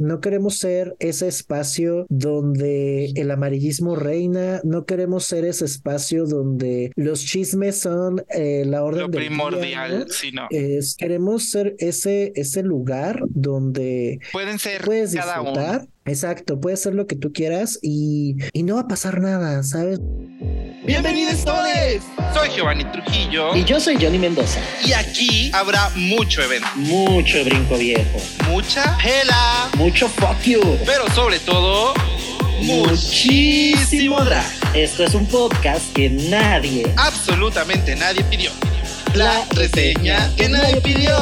No queremos ser ese espacio donde el amarillismo reina, no queremos ser ese espacio donde los chismes son eh, la orden Lo del día, primordial, ¿no? sí, no. Es- queremos ser ese, ese lugar donde Pueden ser puedes cada disfrutar. Exacto, puedes ser lo que tú quieras y, y no va a pasar nada, ¿sabes? ¡Bienvenidos todos! Soy Giovanni Trujillo Y yo soy Johnny Mendoza. y aquí habrá mucho evento, Mucho brinco viejo. mucha gela, Mucho fuck you. pero sobre todo, muchísimo drag. Esto es un podcast que nadie, Absolutamente nadie pidió. La reseña que nadie pidió.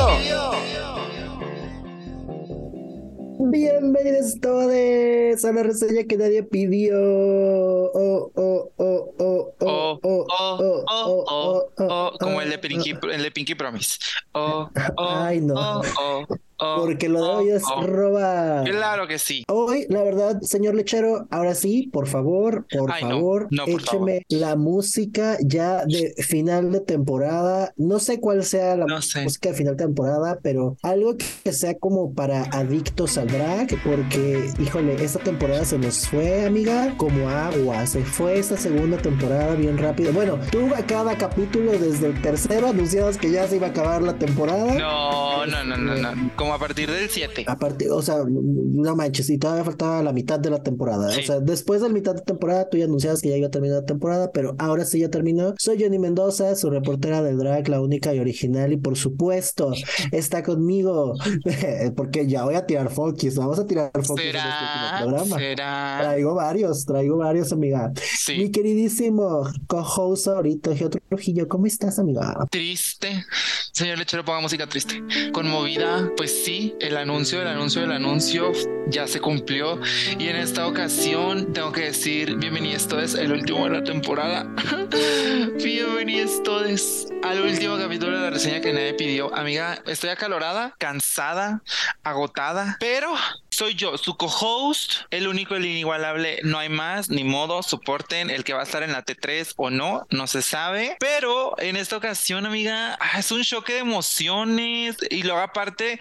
Bienvenidos todos a la reseña que nadie pidió. Oh, oh, oh, oh, Oh, oh, oh, oh, oh, oh, como el de Pinky, el de Pinky Promise. Oh, oh, Ay, no. oh, oh, oh, Porque lo de hoy es oh, oh. roba. Claro que sí. Hoy, la verdad, señor lechero, ahora sí, por favor, por Ay, favor, no, por écheme la música ya de final de temporada. No sé cuál sea la No sé. música de final de temporada, pero algo que sea como para adictos al drag, porque, híjole, esta temporada se nos fue, amiga, como agua. Se fue esta segunda temporada bien rápido. Bueno, tú a cada capítulo, desde el tercero, anunciabas que ya se iba a acabar la temporada. No, no, no, no, no. Como a partir del 7. Aparte, o sea, no manches, y todavía faltaba la mitad de la temporada. Sí. O sea, después de la mitad de temporada, tú ya anunciabas que ya iba a terminar la temporada, pero ahora sí ya terminó. Soy Johnny Mendoza, su reportera del drag, la única y original, y por supuesto, está conmigo, porque ya voy a tirar focus, vamos a tirar focus en este programa. ¿Será? Traigo varios, traigo varios, amiga. Mi Sí. queridísimo co-host ahorita, Geo Trujillo, ¿cómo estás, amiga? Triste. Señor Lechero, ponga música triste. Conmovida, pues sí, el anuncio, el anuncio, el anuncio ya se cumplió. Y en esta ocasión tengo que decir, bienvenidos todos, el último de la temporada. bienvenidos todos al último capítulo de la reseña que nadie pidió. Amiga, estoy acalorada, cansada, agotada, pero soy yo, su co-host, el único, el inigualable, no hay más, ni modo, soporten el que va a estar en la T3 o no, no se sabe, pero en esta ocasión, amiga, ah, es un choque de emociones y luego aparte...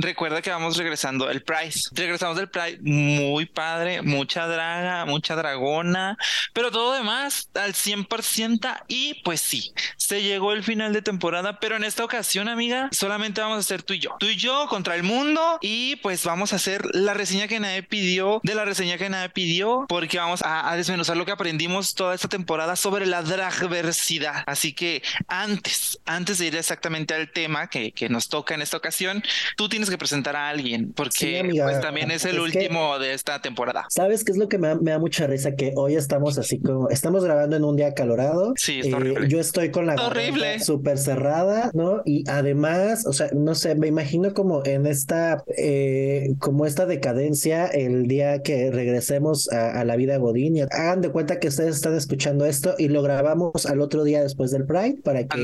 Recuerda que vamos regresando del Price. Regresamos del Pride muy padre, mucha draga, mucha dragona, pero todo demás al 100% y pues sí, se llegó el final de temporada, pero en esta ocasión, amiga, solamente vamos a hacer tú y yo. Tú y yo contra el mundo y pues vamos a hacer la reseña que nadie pidió, de la reseña que nadie pidió, porque vamos a, a desmenuzar lo que aprendimos toda esta temporada sobre la dragversidad. Así que antes, antes de ir exactamente al tema que, que nos toca en esta ocasión, tú tienes que presentar a alguien, porque Sí, amiga, pues también es el es que- último de esta temporada. ¿Sabes qué es lo que me da, me da mucha risa? Que hoy estamos así como, estamos grabando en un día calorado. Sí, está Eh, horrible. yo estoy con la Está horrible. súper cerrada, ¿no? Y además, o sea, no sé, me imagino como en esta, eh, como esta decadencia el día que regresemos a, a la vida Godín. Y hagan de cuenta que ustedes están escuchando esto y lo grabamos al otro día después del Pride para que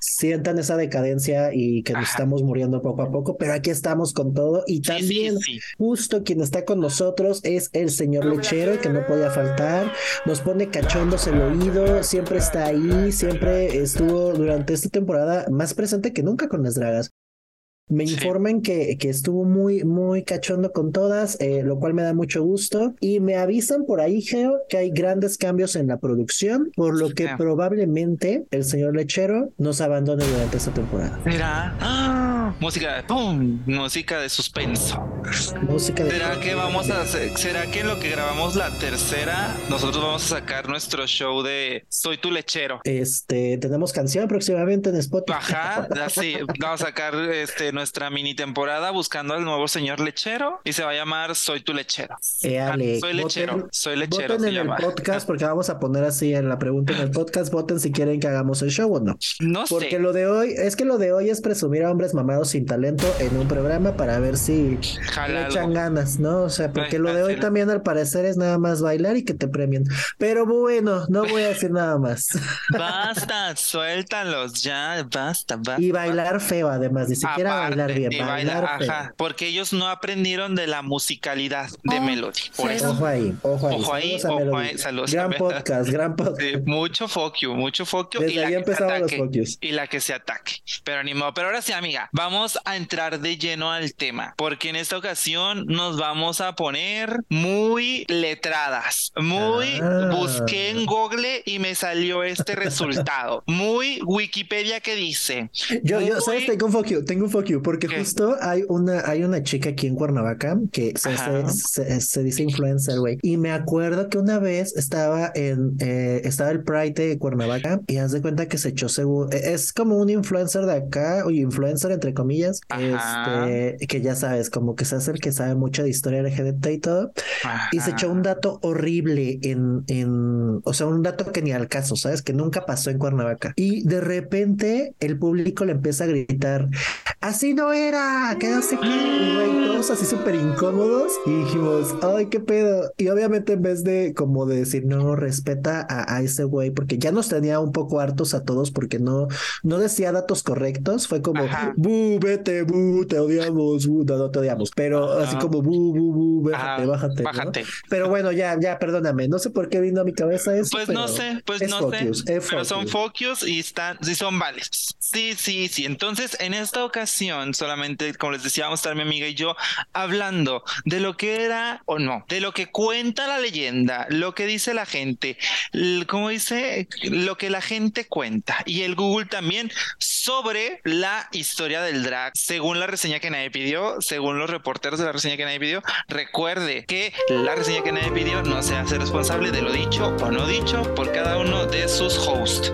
sientan esa decadencia y que nos estamos muriendo poco a poco, pero aquí estamos con todo y Sí, sí, también sí. Justo quien está con nosotros es el señor lechero que no podía faltar, nos pone cachondos el oído, siempre está ahí, siempre estuvo durante esta temporada más presente que nunca con las dragas. Me Sí. informan que, que estuvo muy, muy cachondo con todas, eh, lo cual me da mucho gusto. Y me avisan por ahí, Geo, que hay grandes cambios en la producción, por lo que probablemente el señor lechero nos abandone durante esta temporada. ¿Será? ¡Ah! Música de ¡pum! Música de suspenso. Música de... ¿Será que vamos a hacer, será que en lo que grabamos la tercera, nosotros vamos a sacar nuestro show de Soy tu lechero? Este, tenemos canción próximamente en Spotify. Ajá, así, vamos a sacar este nuestra mini temporada buscando al nuevo señor lechero y se va a llamar Soy tu lechero. Eh, Ale, Ah, soy lechero, voten- soy lechero, Voten en llama. el podcast porque vamos a poner así en la pregunta en el podcast, voten si quieren que hagamos el show o no. No Porque sé. lo de hoy, es que lo de hoy es presumir a hombres mamados sin talento en un programa para ver si le echan algo. ganas, ¿no? O sea, porque lo de hoy también al parecer es nada más bailar y que te premien. Pero bueno, no voy a decir nada más. Basta, suéltalos ya, basta, basta. Y bailar feo además, ni siquiera Aparte, bailar bien, y bailar ajá, porque ellos no aprendieron de la musicalidad de Melody. Por eso. Ojo ahí, ojo ahí. Ojo ahí, Saludos ojo ahí, saludos a Gran podcast, gran podcast. Sí, mucho focio, mucho focio y Desde la ahí que se empezaron los. Y la que se ataque. Pero ni modo. Pero ahora sí, amiga, vamos a entrar de lleno al tema, porque en esta ocasión nos vamos a poner muy letradas, muy Ah. busqué en Google y me salió este resultado, muy Wikipedia que dice. Yo, yo, ¿sabes? Tengo un you, tengo un fuck porque ¿Qué? justo hay una, hay una chica aquí en Cuernavaca que se, dice influencer, güey. Y me acuerdo que una vez estaba en, eh, estaba el Pride de Cuernavaca y haz de cuenta que se echó según, es como un influencer de acá, o influencer entre comillas, Ajá. este, que ya sabes, como que se hace el que sabe mucho de historia LGBT y todo. Y se echó un dato horrible en, en, o sea, un dato que ni al caso, ¿sabes? Que nunca pasó en Cuernavaca. Y de repente el público le empieza a gritar, así no era, que no sé qué, y güey, todos así súper incómodos. Y dijimos, ay, qué pedo. Y obviamente en vez de como de decir, no, respeta a, a ese güey, porque ya nos tenía un poco hartos a todos porque no, no decía datos correctos, fue como, Ajá. bu, vete, bu, te odiamos, bu, no, no te odiamos, pero así como, bu, bu, bu, bájate, Ajá, bájate. ¿no? Bájate. Pero bueno, ya, ya, perdóname. No sé por qué vino a mi cabeza eso. Pues no sé, pues es no focus, sé, es pero son focus. y están, sí son válidos. Sí, sí, sí. Entonces, en esta ocasión, solamente, como les decía, vamos a estar mi amiga y yo hablando de lo que era o no, de lo que cuenta la leyenda, lo que dice la gente, como dice, lo que la gente cuenta y el Google también sobre la historia del drag, según la reseña que nadie pidió, según los reporteros de la reseña que nadie pidió. Recuerde que la reseña que nadie pidió no se hace responsable de lo dicho o no dicho por cada uno de sus hosts.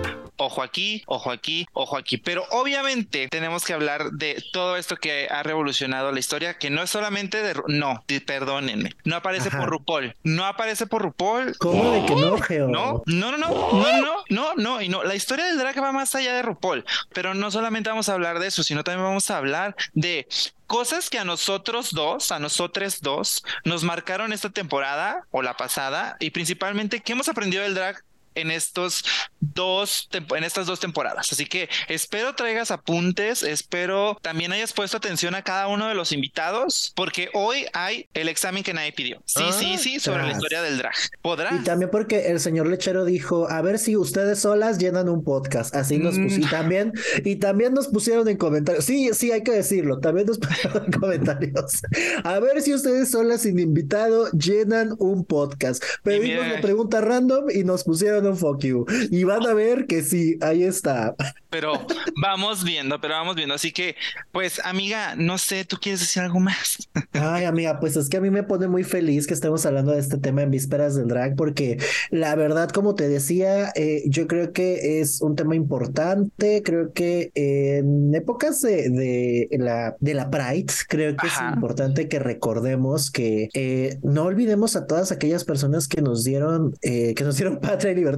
Ojo aquí, ojo aquí, ojo aquí. Pero obviamente tenemos que hablar de todo esto que ha revolucionado la historia, que no es solamente de... No, perdónenme. No aparece Ajá. por RuPaul. No aparece por RuPaul. ¿Cómo de que no, Geo? No, no, no, no, no, no, no, no, y no. La historia del drag va más allá de RuPaul, pero no solamente vamos a hablar de eso, sino también vamos a hablar de cosas que a nosotros dos, a nosotros dos, nos marcaron esta temporada o la pasada, y principalmente qué hemos aprendido del drag en estos dos en estas dos temporadas. Así que espero traigas apuntes, espero también hayas puesto atención a cada uno de los invitados, porque hoy hay el examen que nadie pidió. Sí, Ah, sí, sí, sobre la tras. historia del drag. ¿Podrá? Y también porque el señor lechero dijo, a ver si ustedes solas llenan un podcast. Así nos Mm. pusieron. También, y también nos pusieron en comentarios. Sí, sí, hay que decirlo. También nos pusieron en comentarios. A ver si ustedes solas sin invitado llenan un podcast. Pedimos la pregunta random y nos pusieron fuck you. Y van a ver que sí, ahí está. Pero vamos viendo, pero vamos viendo. Así que, pues, amiga, no sé, ¿tú quieres decir algo más? Ay, amiga, pues es que a mí me pone muy feliz que estemos hablando de este tema en vísperas del drag, porque la verdad, como te decía, eh, yo creo que es un tema importante. Creo que en épocas de, de la, de la Pride, creo que Ajá. es importante que recordemos que eh, no olvidemos a todas aquellas personas que nos dieron, eh, que nos dieron patria y libertad.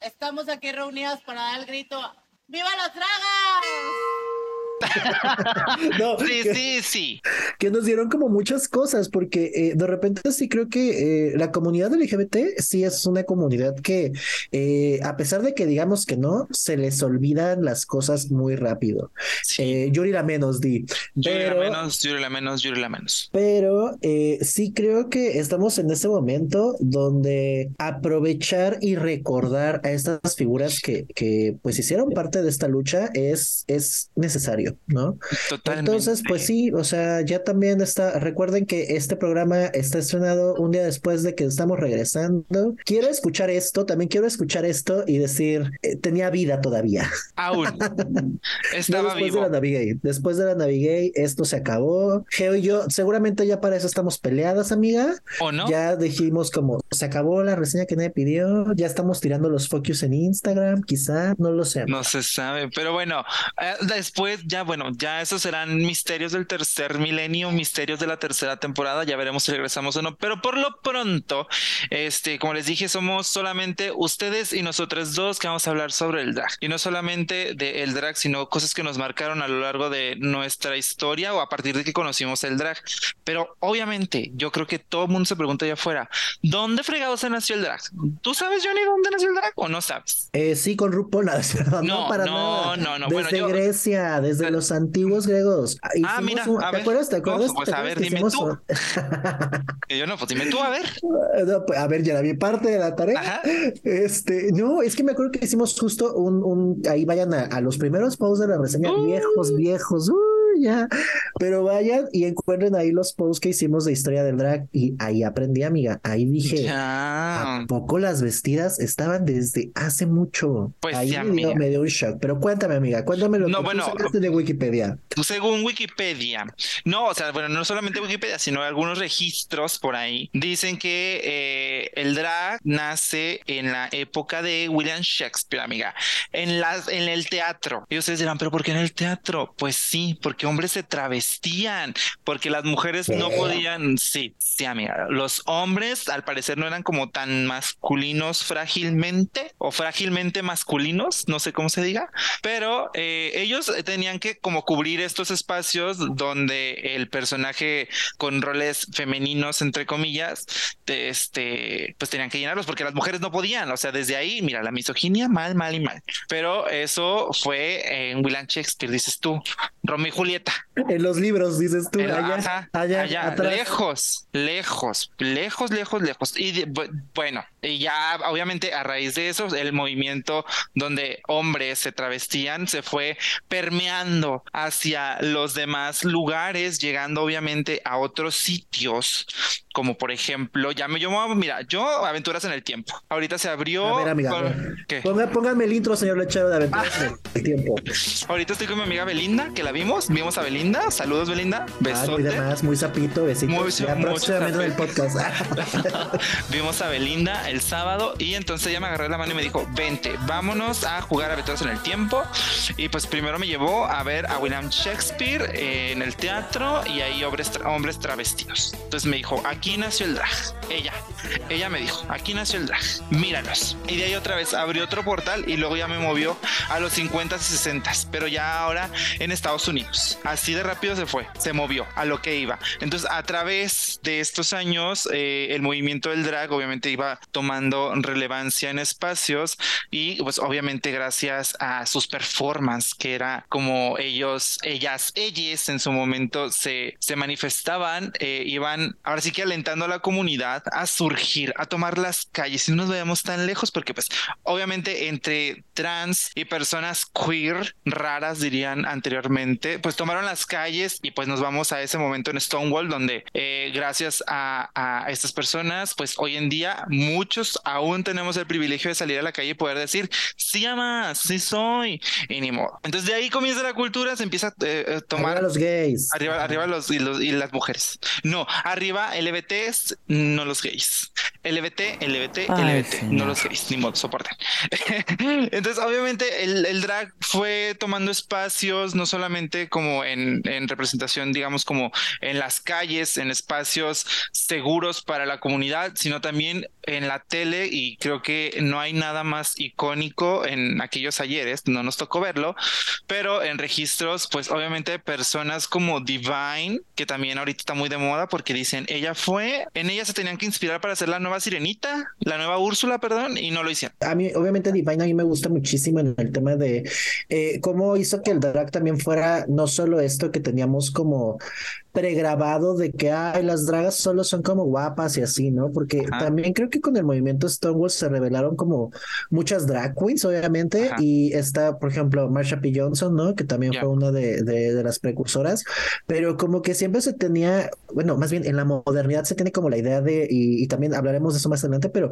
Estamos aquí reunidas para dar el grito. ¡Viva los dragas! No, Sí, que- sí, sí. que nos dieron como muchas cosas, porque eh, de repente sí creo que eh, la comunidad LGBT sí es una comunidad que, eh, a pesar de que digamos que no, se les olvidan las cosas muy rápido. sí. Yuri la menos, di. Yuri la Pero, menos, Yuri la menos, Yuri la menos. pero eh, sí creo que estamos en ese momento donde aprovechar y recordar a estas figuras que, que pues hicieron parte de esta lucha es, es necesario, ¿no? Totalmente. Entonces, pues sí, o sea, ya también está, recuerden que este programa está estrenado un día después de que estamos regresando. Quiero escuchar esto, también quiero escuchar esto y decir, eh, tenía vida todavía. Aún. Estaba después vivo. de la Navigate, después de la Navigate, esto se acabó. Geo y yo, seguramente ya para eso estamos peleadas, amiga. ¿O no? Ya dijimos como, se acabó la reseña que nadie pidió, ya estamos tirando los focus en Instagram, quizá, no lo sé. No se sabe, pero bueno, eh, después ya, bueno, ya esos serán misterios del tercer milenio, misterios de la tercera temporada, ya veremos si regresamos o no, pero por lo pronto, este, como les dije, somos solamente ustedes y nosotros dos que vamos a hablar sobre el drag, y no solamente de el drag, sino cosas que nos marcaron a lo largo de nuestra historia o a partir de que conocimos el drag, pero obviamente yo creo que todo el mundo se pregunta allá afuera, ¿dónde fregado se nació el drag? ¿Tú sabes, Johnny, dónde nació el drag o no sabes? Eh, sí, con RuPaul, no, no, No, para no, nada. no, no, Desde bueno, yo- Grecia, desde los antiguos griegos. Ah, Ah, mira, un- a ¿te ver. acuerdas? ¿Te No, acuerdas? pues, ¿Te a ver, dime hicimos tú. yo no, pues dime tú, a ver. No, pues, a ver, ya la vi parte de la tarea. Ajá. Este, no, es que me acuerdo que hicimos justo un, un ahí vayan a, a los primeros posts de la reseña, Uh. viejos, viejos, uy, ya. Pero vayan y encuentren ahí los posts que hicimos de historia del drag y ahí aprendí, amiga. Ahí dije, Ya. ¿a poco las vestidas estaban desde hace mucho? Pues ahí sí, me, dio, me dio un shock. Pero cuéntame, amiga, cuéntame lo No, que bueno, tú sacaste de Wikipedia. Según Wikipedia, no, o sea, bueno, no solamente Wikipedia, sino algunos registros por ahí, dicen que eh, el drag nace en la época de William Shakespeare, amiga, en, las, en el teatro. Y ustedes dirán, ¿pero por qué en el teatro? Pues sí, porque hombres se travestían, porque las mujeres no podían, sí, sí, amiga, los hombres al parecer no eran como tan masculinos frágilmente o frágilmente masculinos, no sé cómo se diga, pero eh, ellos tenían que como cubrir estos espacios donde el personaje con roles femeninos, entre comillas, de este, pues tenían que llenarlos porque las mujeres no podían, o sea, desde ahí, mira, la misoginia, mal, mal y mal. Pero eso fue en William Shakespeare, dices tú, Romeo y Julieta. En los libros, dices tú, allá, ajá, allá, allá, atrás. lejos, lejos, lejos, lejos, lejos. Y de- bueno, y ya obviamente a raíz de eso, el movimiento donde hombres se travestían se fue permeando hacia los demás lugares, llegando obviamente a otros sitios, como por ejemplo, ya me yo, mira, yo aventuras en el tiempo. Ahorita se abrió. A ver, amiga, con- ver. ¿Qué? Ponga- póngame el intro, señor Lechero de Aventuras Ah. en el Tiempo. Ahorita estoy con mi amiga Belinda, que la vimos, vimos a Belinda. Saludos, Belinda. Ah, muy Besote. demás, muy sapito, besitos. Ya próximamente en el podcast. Vimos a Belinda el sábado y entonces ella me agarró la mano y me dijo, vente, vámonos a jugar Aventuras en el Tiempo. Y pues primero me llevó a ver a William Shakespeare en el teatro y ahí hombres, hombres travestidos. Entonces me dijo, aquí nació el drag. Ella, ella me dijo, aquí nació el drag, míralos. Y de ahí otra vez abrió otro portal y luego ya me movió a los 50 y 60, pero ya ahora en Estados Unidos. Así de rápido se fue, se movió a lo que iba. Entonces, a través de estos años, eh, el movimiento del drag obviamente iba tomando relevancia en espacios y pues obviamente gracias a sus performances, que era como ellos, ellas, ellas en su momento se, se manifestaban, eh, iban ahora sí que alentando a la comunidad a surgir, a tomar las calles y no nos vayamos tan lejos porque pues obviamente entre trans y personas queer raras dirían anteriormente, pues tomaron las calles y pues nos vamos a ese momento en Stonewall donde eh, gracias a, a estas personas pues hoy en día muchos aún tenemos el privilegio de salir a la calle y poder decir sí amas, sí soy y ni modo. Entonces de ahí comienza la cultura, se empieza a eh, eh, tomar Arriba los gays. Arriba, arriba los y, los y las mujeres. No, arriba No los gays. LBT, LBT, Ay, LBT, señor. no los gays, ni modo, soporten. Entonces, obviamente, el, el drag fue tomando espacios, no solamente como en, en representación, digamos, como en las calles, en espacios seguros para la comunidad, sino también en la tele, y creo que no hay nada más icónico en aquellos ayeres, no nos tocó verlo, pero en registros, pues obviamente personas como Divine, que también ahorita está muy de moda porque dicen, ella fue, en ella se tenían que inspirar para hacer la nueva Sirenita, la nueva Úrsula, perdón, y no lo hicieron. A mí, obviamente, Divine a mí me gusta muchísimo en el tema de eh, cómo hizo que el drag también fuera no solo esto que teníamos como pregrabado de que ay, las dragas solo son como guapas y así, ¿no? Porque Ajá. también creo que con el movimiento Stonewall se revelaron como muchas drag queens, obviamente, Ajá. y está, por ejemplo, Marsha P. Johnson, ¿no? Que también fue una de, de, de las precursoras, pero como que siempre se tenía, bueno, más bien en la modernidad se tiene como la idea de, y, y también hablaremos de eso más adelante, pero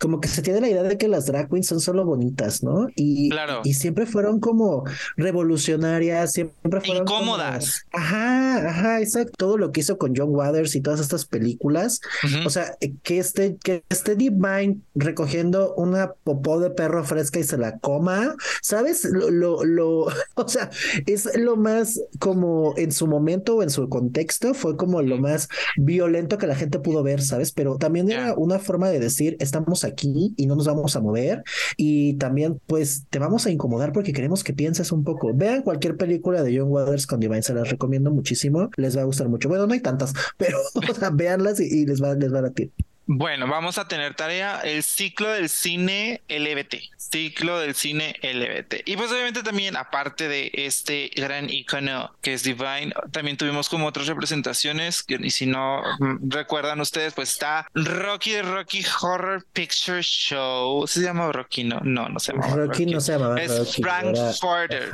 como que se tiene la idea de que las drag queens son solo bonitas, ¿no? Y, Claro. y siempre fueron como revolucionarias, siempre fueron como- Incómodas. Ajá, ajá, exacto. Todo lo que hizo con John Waters y todas estas películas. O sea, eh, que esté, que esté Divine recogiendo una popó de perro fresca y se la coma, ¿sabes? Lo, lo, lo- o sea, es lo más como en su momento o en su contexto, fue como lo más violento que la gente pudo ver, ¿sabes? Pero también era una forma de decir, estamos aquí y no nos vamos a mover y también pues te vamos a incomodar porque queremos que pienses un poco. Vean cualquier película de John Waters con Divine, se las recomiendo muchísimo, les va a gustar mucho. Bueno, no hay tantas, pero o sea, véanlas y, y les va, les va a latir. Bueno, vamos a tener tarea el ciclo del cine LBT, ciclo del cine LBT. Y pues obviamente también, aparte de este gran icono que es Divine, también tuvimos como otras representaciones, y si no recuerdan ustedes, pues está Rocky de Rocky Horror Picture Show. ¿Se llama Rocky? No, no, no se llama Rocky no se llamaba Es Rocky, era- Frankfurter.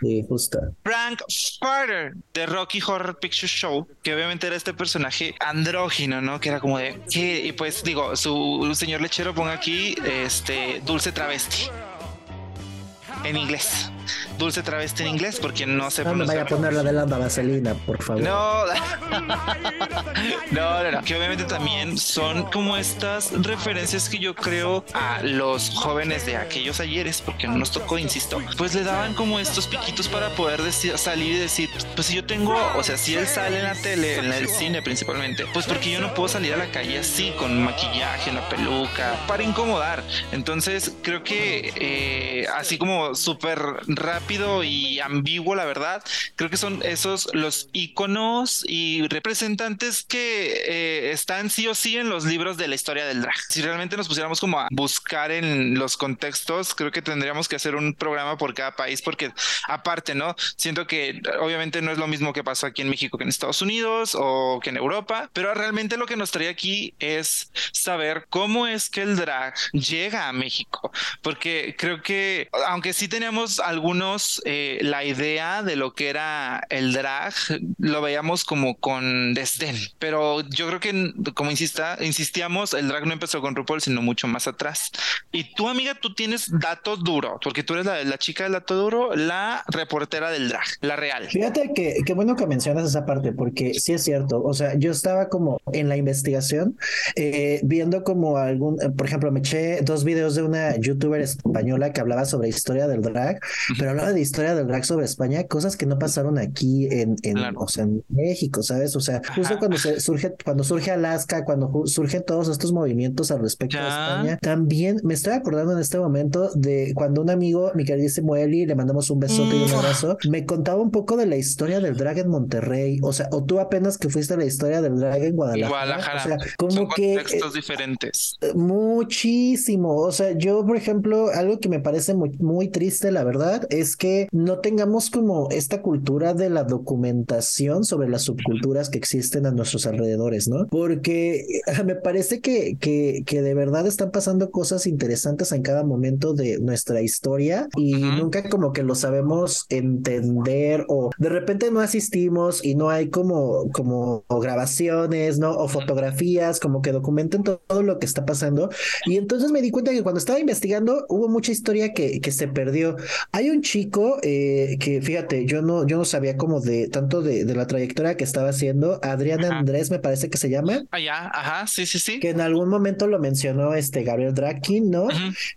Justo. Frank Farter de Rocky Horror Picture Show, que obviamente era este personaje andrógino, ¿no? Que era como de. Y pues digo, su señor lechero ponga aquí, este, dulce travesti. En inglés. Dulce travesti en inglés, porque no se No me vaya a poner la de la vaselina, por favor. No, no, no, no, que obviamente también son como estas referencias que yo creo a los jóvenes de aquellos ayeres, porque no nos tocó, insisto, pues le daban como estos piquitos para poder decir, salir y decir, pues si yo tengo, o sea, si él sale en la tele, en el cine principalmente, pues porque yo no puedo salir a la calle así, con maquillaje, la peluca, para incomodar. Entonces, creo que eh, así como súper rápido y ambiguo, la verdad, creo que son esos los iconos y representantes que eh, están sí o sí en los libros de la historia del drag. Si realmente nos pusiéramos como a buscar en los contextos, creo que tendríamos que hacer un programa por cada país, porque aparte, ¿no? Siento que obviamente no es lo mismo que pasó aquí en México que en Estados Unidos o que en Europa, pero realmente lo que nos trae aquí es saber cómo es que el drag llega a México, porque creo que aunque sí teníamos algunos eh, la idea de lo que era el drag, lo veíamos como con desdén, pero yo creo que como insista, insistíamos, el drag no empezó con RuPaul, sino mucho más atrás. Y tú, amiga, tú tienes datos duro, porque tú eres la, chica del dato duro, la reportera del drag, la real. Fíjate que qué bueno que mencionas esa parte, porque sí es cierto. O sea, yo estaba como en la investigación, eh, viendo como algún, por ejemplo, me eché dos videos de una youtuber española que hablaba sobre historia del drag, pero hablaba de historia del drag sobre España, cosas que no pasaron aquí en, en, Claro. o sea, en México, ¿sabes? O sea, justo cuando se surge, cuando surge Alaska, cuando surgen todos estos movimientos al respecto de. España, también me estoy acordando en este momento de cuando un amigo, mi queridísimo Eli, le mandamos un besote y un Mm. abrazo, me contaba un poco de la historia del drag en Monterrey, o sea, o tú apenas que fuiste a la historia del drag en Guadalajara, Guadalajara. o sea, Son como que eh, contextos diferentes. Muchísimo. O sea, yo, por ejemplo, algo que me parece muy, muy triste, la verdad, es que no tengamos como esta cultura de la documentación sobre las subculturas que existen a nuestros alrededores, ¿no? Porque eh, me parece que, que, que de verdad están pasando cosas interesantes en cada momento de nuestra historia y Ujú. nunca como que lo sabemos entender o de repente no asistimos y no hay como, como grabaciones, ¿no? O fotografías como que documenten to- todo lo que está pasando. Y entonces me di cuenta que cuando estaba investigando hubo mucha historia que, que se perdió. Hay un chico eh, que, fíjate, yo no, yo no sabía como de tanto de, de la trayectoria que estaba haciendo. Adrián Ajá. Andrés me parece que se llama. Allá, ajá, sí, sí, sí. Que en algún momento lo mencionó este Gabriel Drakin, ¿no?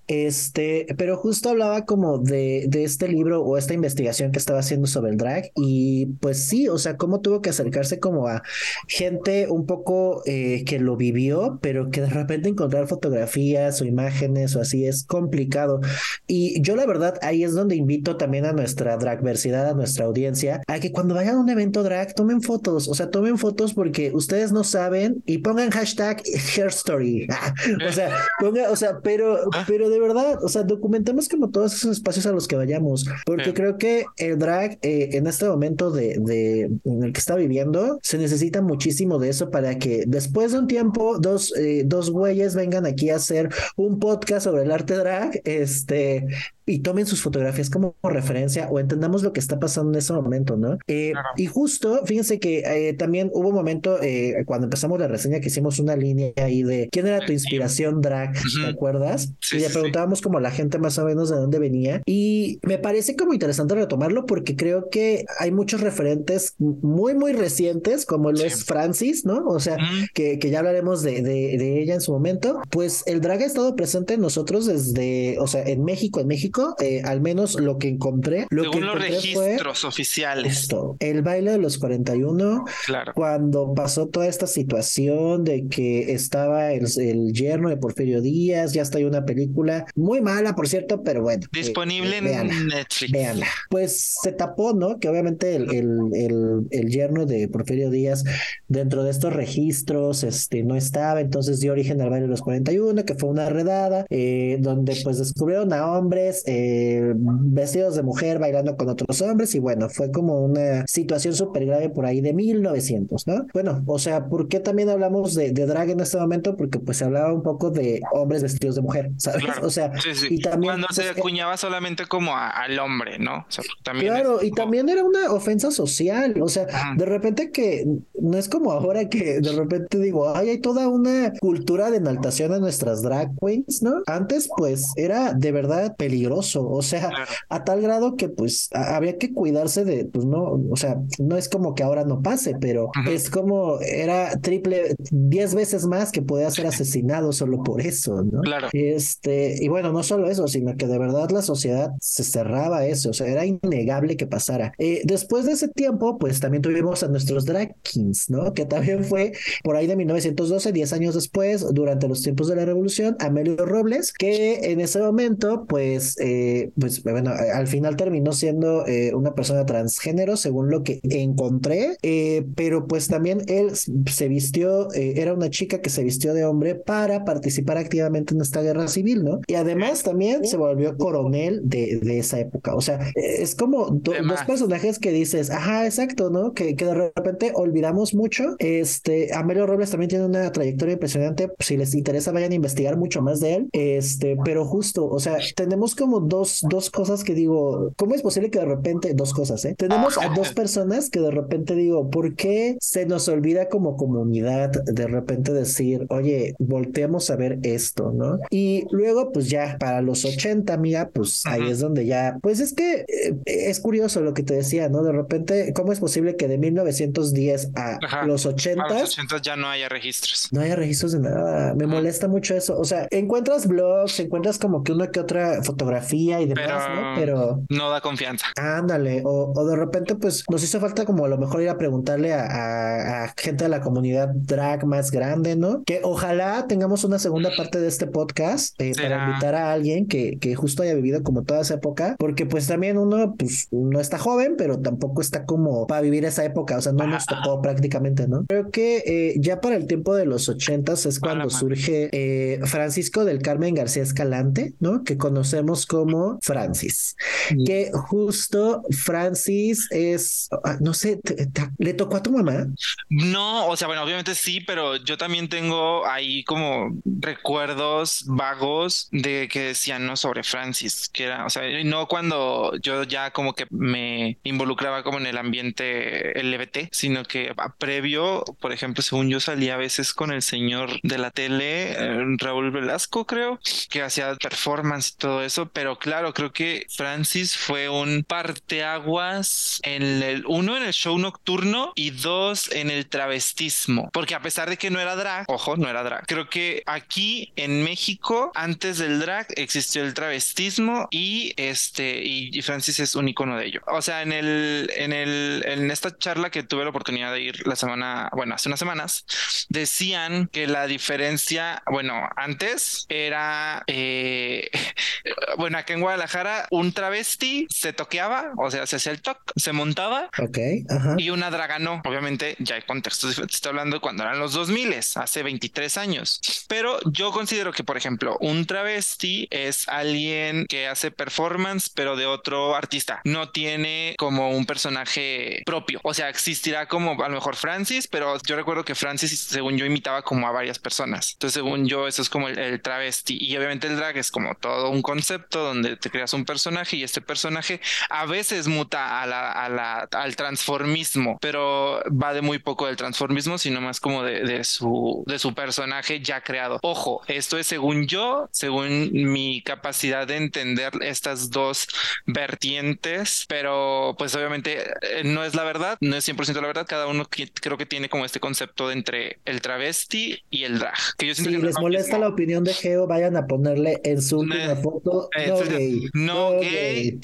Este, pero justo hablaba como de, de este libro o esta investigación que estaba haciendo sobre el drag y pues sí, o sea, cómo tuvo que acercarse como a gente un poco eh, que lo vivió, pero que de repente encontrar fotografías o imágenes o así es complicado. Y yo la verdad ahí es donde invito también a nuestra dragversidad, a nuestra audiencia, a que cuando vayan a un evento drag tomen fotos, o sea, tomen fotos porque ustedes no saben y pongan hashtag hairstory. o sea, ponga, o sea, pero, pero de verdad, o sea, documentemos como todos esos espacios a los que vayamos, porque Sí. creo que el drag eh, en este momento de, de en el que está viviendo se necesita muchísimo de eso para que después de un tiempo dos, eh, dos güeyes vengan aquí a hacer un podcast sobre el arte drag, este, y tomen sus fotografías como referencia o entendamos lo que está pasando en ese momento, ¿no? Eh, Claro. Y justo, fíjense que eh, también hubo un momento eh, cuando empezamos la reseña que hicimos una línea ahí de quién era tu inspiración drag. ¿te acuerdas? Sí, y le sí, sí. preguntábamos como a la gente más o menos de dónde venía y me parece como interesante retomarlo porque creo que hay muchos referentes muy, muy recientes como lo Sí. es Francis, ¿no? O sea, que, que ya hablaremos de, de, de ella en su momento, pues el drag ha estado presente en nosotros desde, o sea, en México, en México, al menos lo que encontré, lo que Según los encontré fue registros oficiales. esto, el baile de los 41, Claro. cuando pasó toda esta situación de que estaba el, el yerno de Porfirio Díaz, ya está ahí una película muy mala, por cierto, pero bueno. eh, Disponible eh, en véanla. Netflix. Véanla. Pues se tapó, ¿no? Que obviamente el, el, el, el yerno de Porfirio Díaz dentro de estos registros este, no estaba, entonces dio origen al baile de los 41, que fue una redada, eh, donde pues descubrieron a hombres hombres eh, vestidos de mujer bailando con otros hombres y bueno, fue como una situación súper grave por ahí de 1900, ¿no? Bueno, o sea, ¿por qué también hablamos de, de drag en este momento? Porque pues se hablaba un poco de hombres vestidos de mujer, ¿sabes? Claro. O sea, Sí, sí. y también... Cuando se pues, eh, acuñaba solamente como a- al hombre, ¿no? O sea, también Claro, y también era una ofensa social, o sea, Ajá. de repente que no es como ahora que de repente digo, ay, hay toda una cultura de enaltación a nuestras drag queens, ¿no? Antes pues era de verdad peligroso, o sea, Claro. Tal grado que pues a- había que cuidarse de, pues no, o sea, no es como que ahora no pase, pero es como era triple, diez veces más que podía ser asesinado solo por eso, ¿no? Claro. Este, y bueno, no solo eso, sino que de verdad la sociedad se cerraba a eso, o sea, era innegable que pasara. Eh, después de ese tiempo, pues también tuvimos a nuestros drag kings, ¿no? Que también fue por ahí de 1912, 10 años después, durante los tiempos de la revolución, Amelio Robles, que en ese momento, pues, eh, pues bueno, al final terminó siendo eh, una persona transgénero, según lo que encontré, eh, pero pues también él se vistió, eh, era una chica que se vistió de hombre para participar activamente en esta guerra civil, ¿no? Y además también se volvió coronel de, de esa época, o sea, es como do- dos personajes que dices, ajá, exacto, ¿no? Que, que de repente olvidamos mucho. Este, Amelio Robles también tiene una trayectoria impresionante. Si les interesa, vayan a investigar mucho más de él. Este, pero justo, o sea, tenemos como dos, dos cosas que digo, ¿cómo es posible que de repente, dos cosas, ¿eh? Tenemos a dos personas que de repente digo, ¿por qué se nos olvida como comunidad de repente decir, oye, volteemos a ver esto, ¿no? Y luego, pues ya para los 80, amiga, pues ahí es donde ya, pues es que eh, es curioso lo que te decía, ¿no? De repente, ¿cómo es posible que de 1910 a Ajá. los A 80 los 80 ya no haya registros. no haya registros de nada? Me molesta mucho eso. O sea, encuentras blogs, encuentras como que una que otra fotografía y demás, Pero- ¿no? Pero No da confianza. Ándale, o, o de repente pues nos hizo falta como a lo mejor ir a preguntarle a, a- a gente de la comunidad drag más grande, ¿no? Que ojalá tengamos una segunda parte de este podcast eh, para invitar a alguien que, que justo haya vivido como toda esa época, porque pues también uno pues no está joven, pero tampoco está como para vivir esa época, o sea, no nos tocó prácticamente, ¿no? Creo que eh, ya para el tiempo de los ochentas es cuando surge eh, Francisco del Carmen García Escalante, ¿no? Que conocemos como Francis que justo Francis es, ah, no sé, te- te- ¿le tocó a tu mamá? No, o sea, bueno, obviamente sí, pero yo también tengo ahí como recuerdos vagos de que decían no sobre Francis, que era, o sea, no cuando yo ya como que me involucraba como en el ambiente LGBT, sino que a- previo, por ejemplo, según yo salía a veces con el señor de la tele, eh, Raúl Velasco, creo, que hacía performance y todo eso, pero claro, creo que Francis fue un parteaguas en el uno en el show nocturno y dos en el travestismo, porque a pesar de que no era drag, ojo, no era drag. Creo que aquí en México antes del drag existió el travestismo y este y Francis es un icono de ello. O sea, en el en el en esta charla que tuve la oportunidad de ir la semana, bueno, hace unas semanas, decían que la diferencia, bueno, antes era eh, bueno, acá en Guadalajara un travesti se toqueaba, o sea, se hacía el toc, se montaba Ok, ajá. y una draga no. Obviamente ya hay contextos diferentes. Estoy hablando de cuando eran los 2000, hace 23 años. Pero yo considero que, por ejemplo, un travesti es alguien que hace performance, pero de otro artista. No tiene como un personaje propio. O sea, existirá como a lo mejor Francis, pero yo recuerdo que Francis, según yo, imitaba como a varias personas. Entonces, según yo, eso es como el, el travesti. Y obviamente el drag es como todo un concepto donde te creas un personaje y este personaje a veces muta a la, a la, al transformismo, pero va de muy poco del transformismo, sino más como de, de su, de su personaje ya creado. Ojo, esto es según yo, según mi capacidad de entender estas dos vertientes, pero pues obviamente eh, no es la verdad, no es 100% la verdad, cada uno que- creo que tiene como este concepto de entre el travesti y el drag, que yo Si que les molesta la opinión de Geo, vayan a ponerle en su última foto Eh, no gay. no gay,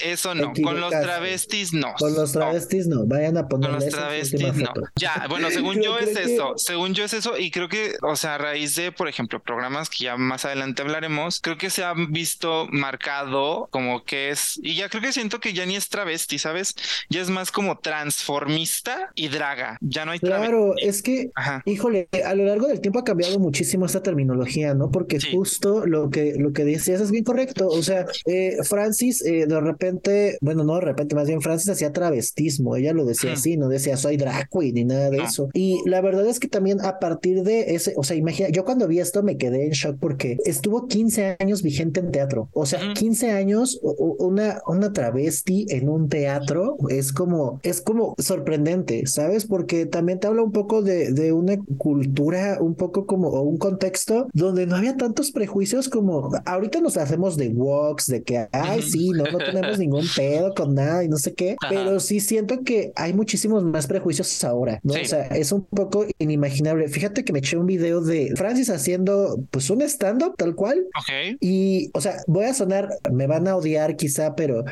eso no. Con los travestis no. Con los travestis no, vayan a Con ponerle los travestis no. foto. Ya, bueno, según yo es que- eso, según yo es eso y creo que, o sea, a raíz de, por ejemplo, programas que ya más adelante hablaremos, creo que se ha visto marcado como que es, y ya creo que siento que ya ni es travesti, ¿sabes? Ya es más como transformista y draga, ya no hay travesti. Claro, es que Ajá. Híjole, a lo largo del tiempo ha cambiado muchísimo esta terminología, ¿no? Porque Sí. justo lo que, lo que decías es bien correcto. O sea, sea, eh, Francis eh, de repente, bueno, no de repente, más bien Francis hacía travestismo, ella lo decía así, no decía soy drag queen ni nada de eso. Y la verdad es que también a partir de ese, o sea, imagina, yo cuando vi esto me quedé en shock porque estuvo 15 años vigente en teatro, o sea, Ujú. 15 años, una, una travesti en un teatro es como, es como sorprendente, ¿sabes? Porque también te habla un poco de, de una cultura, un poco como, o un contexto donde no había tantos prejuicios como ahorita nos hacemos de walks, de que, ay, sí, no, no tenemos ningún pedo con nada y no sé qué, Ajá. pero sí siento que hay muchísimos más prejuicios ahora, ¿no? Sí. O sea, es un poco inimaginable. Fíjate que me eché un video de Francis haciendo, pues, un stand-up tal cual. Ok. Y, o sea, voy a sonar, me van a odiar quizá, pero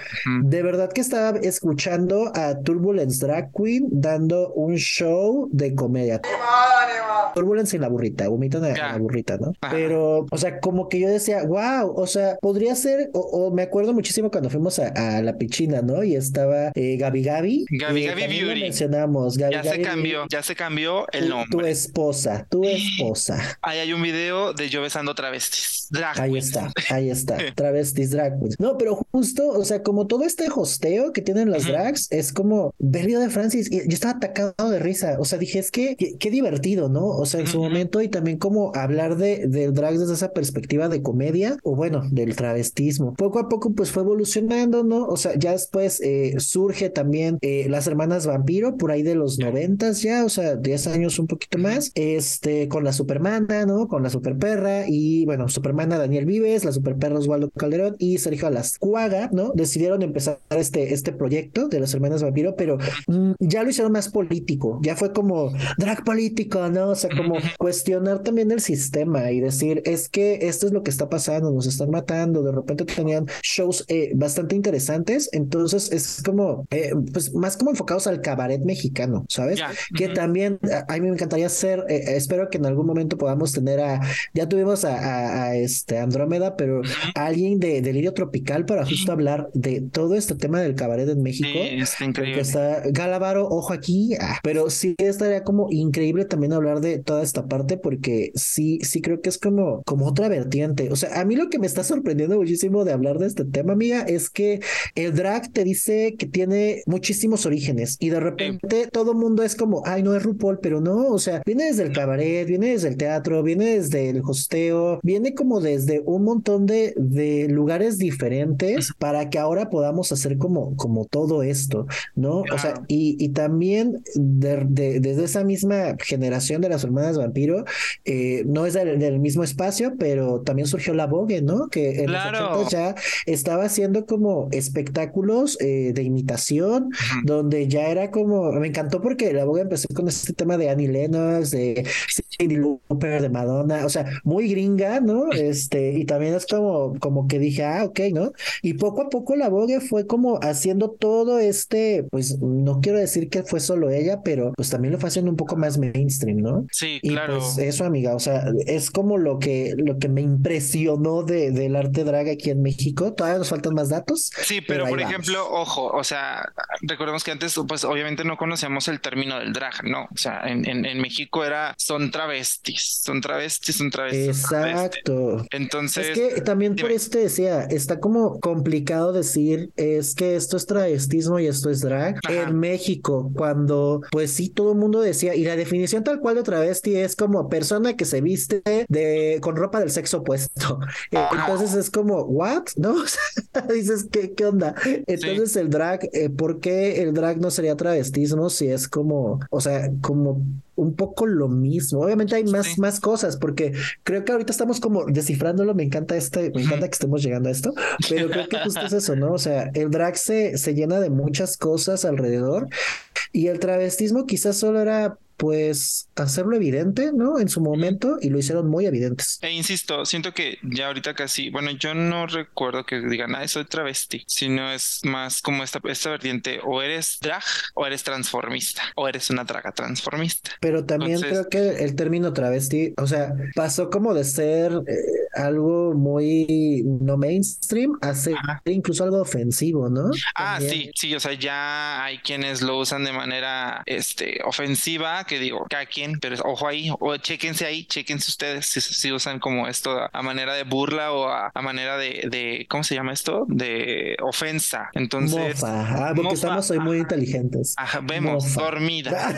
de verdad que estaba escuchando a Turbulence Drag Queen dando un show de comedia. Turbulence y la burrita, vomitan a, a Ya. la burrita, ¿no? Ajá. Pero, o sea, como que yo decía, wow, o sea, podría ser, o, o me acuerdo muchísimo cuando fuimos a, a la piscina, ¿no? Y estaba eh, Gaby Gaby. Gaby eh, Gaby Beauty. mencionamos, Gaby Ya se cambió, Beauty, ya se cambió el tu- Tu nombre. esposa, tu esposa. Ahí hay un video de yo besando travestis. Drag Ahí está, ahí está, travestis drag queens. No, pero justo, o sea, como todo este hosteo que tienen las Ujú. drags, es como ver video de Francis. Y yo estaba atacado de risa. O sea, dije, es que qué, divertido, ¿no? O sea, en su momento, y también como hablar de del drag desde esa perspectiva de comedia, o bueno, del travestismo. Poco a poco, pues fue evolucionando, ¿no? O sea, ya después eh, surge también eh, las hermanas vampiro, por ahí de los noventas ya, o sea, 10 años un poquito más, este, con la supermana, ¿no? Con la superperra, y bueno, supermana Daniel Vives, la superperra Osvaldo Calderón y Sergio Alascuaga, ¿no? Decidieron empezar este, este proyecto de las hermanas vampiro, pero mm, ya lo hicieron más político, ya fue como drag político, ¿no? O sea, como cuestionar también el sistema y decir, es que esto es lo que está pasando, nos están matando, de repente tenían shows eh, bastante interesantes, entonces es como, eh, pues más como enfocados al cabaret mexicano, ¿sabes? Ya. que Ujú. también a, a mí me encantaría ser, eh, espero que en algún momento podamos tener a, ya tuvimos a, a- a, este Andrómeda, pero a alguien de Delirio Tropical para justo hablar de todo este tema del cabaret en México. Sí, está increíble. está Galavaro, ojo aquí, ah, pero sí estaría como increíble también hablar de toda esta parte porque sí, sí creo que es como, como otra vertiente. O sea, a mí lo que me está sorprendiendo muchísimo de hablar de este tema, amiga, es que el drag te dice que tiene muchísimos orígenes y de repente todo mundo es como, ay, no es RuPaul, pero no, o sea, viene desde el cabaret, viene desde el teatro, viene desde el hosteo, viene como desde un montón de, de lugares diferentes para que ahora podamos hacer como, como todo esto, ¿no? O sea, y, y también de- de- desde esa misma generación de las hermanas vampiro, eh, no es del, del mismo espacio, pero también surgió la Vogue, ¿no? Que en Claro. los 80 ya estaba haciendo como espectáculos eh, de imitación, donde ya era como, me encantó porque la Vogue empezó con este tema de Annie Lennox, de Cindy Lauper, de Madonna, o sea, muy gringa, ¿no? Este, y también es como, como que dije, ah, ok, ¿no? Y poco a poco la Vogue fue como haciendo todo este, pues no quiero decir que fue solo ella, pero pues también lo fue haciendo un poco más mainstream, ¿no? Sí, Y claro. pues eso, amiga, o sea, es como lo que, lo que me impresionó de, del arte drag aquí en México. Todavía nos faltan más datos. Sí, pero pero por vamos. ejemplo, ojo, o sea, recordemos que antes, pues obviamente no conocíamos el término del drag, ¿no? O sea, en, en, en México era, son travestis, son travestis, son travestis. Exacto. Entonces, Es que también por esto decía, está como complicado decir, es que esto es travestismo y esto es drag. Ajá. En México, cuando pues sí, todo el mundo decía, y la definición tal cual de travesti es como persona que se viste de con ropa del sexo opuesto. Entonces es como, ¿what? ¿No? Dices, ¿qué, qué onda? Entonces el drag, eh, ¿por qué el drag no sería travestismo si es como, o sea, como un poco lo mismo? Obviamente hay más, Sí. más cosas, porque creo que ahorita estamos como descifrándolo, me encanta este, me encanta que estemos llegando a esto, pero creo que justo es eso, ¿no? O sea, el drag se, se llena de muchas cosas alrededor y el travestismo quizás solo era pues hacerlo evidente, ¿no? En su momento y lo hicieron muy evidentes. E insisto, siento que ya ahorita casi, bueno, yo no recuerdo que digan, ah, soy travesti, sino es más como esta, esta vertiente, o eres drag o eres transformista, o eres una draga transformista. Pero también Entonces- creo que el término travesti, o sea, pasó como de ser, eh, algo muy no mainstream a ser Ajá. incluso algo ofensivo, ¿no? Ah, sí, sí, o sea, ya hay quienes lo usan de manera este, ofensiva, que digo, cada quien, pero ojo ahí, o chéquense ahí, chéquense ustedes si, si usan como esto a, manera de burla o a, a manera de, de, ¿cómo se llama esto? De ofensa. Entonces, Mofa. Ah, porque mofa, estamos hoy muy inteligentes. Ajá, vemos, Mofa. dormida.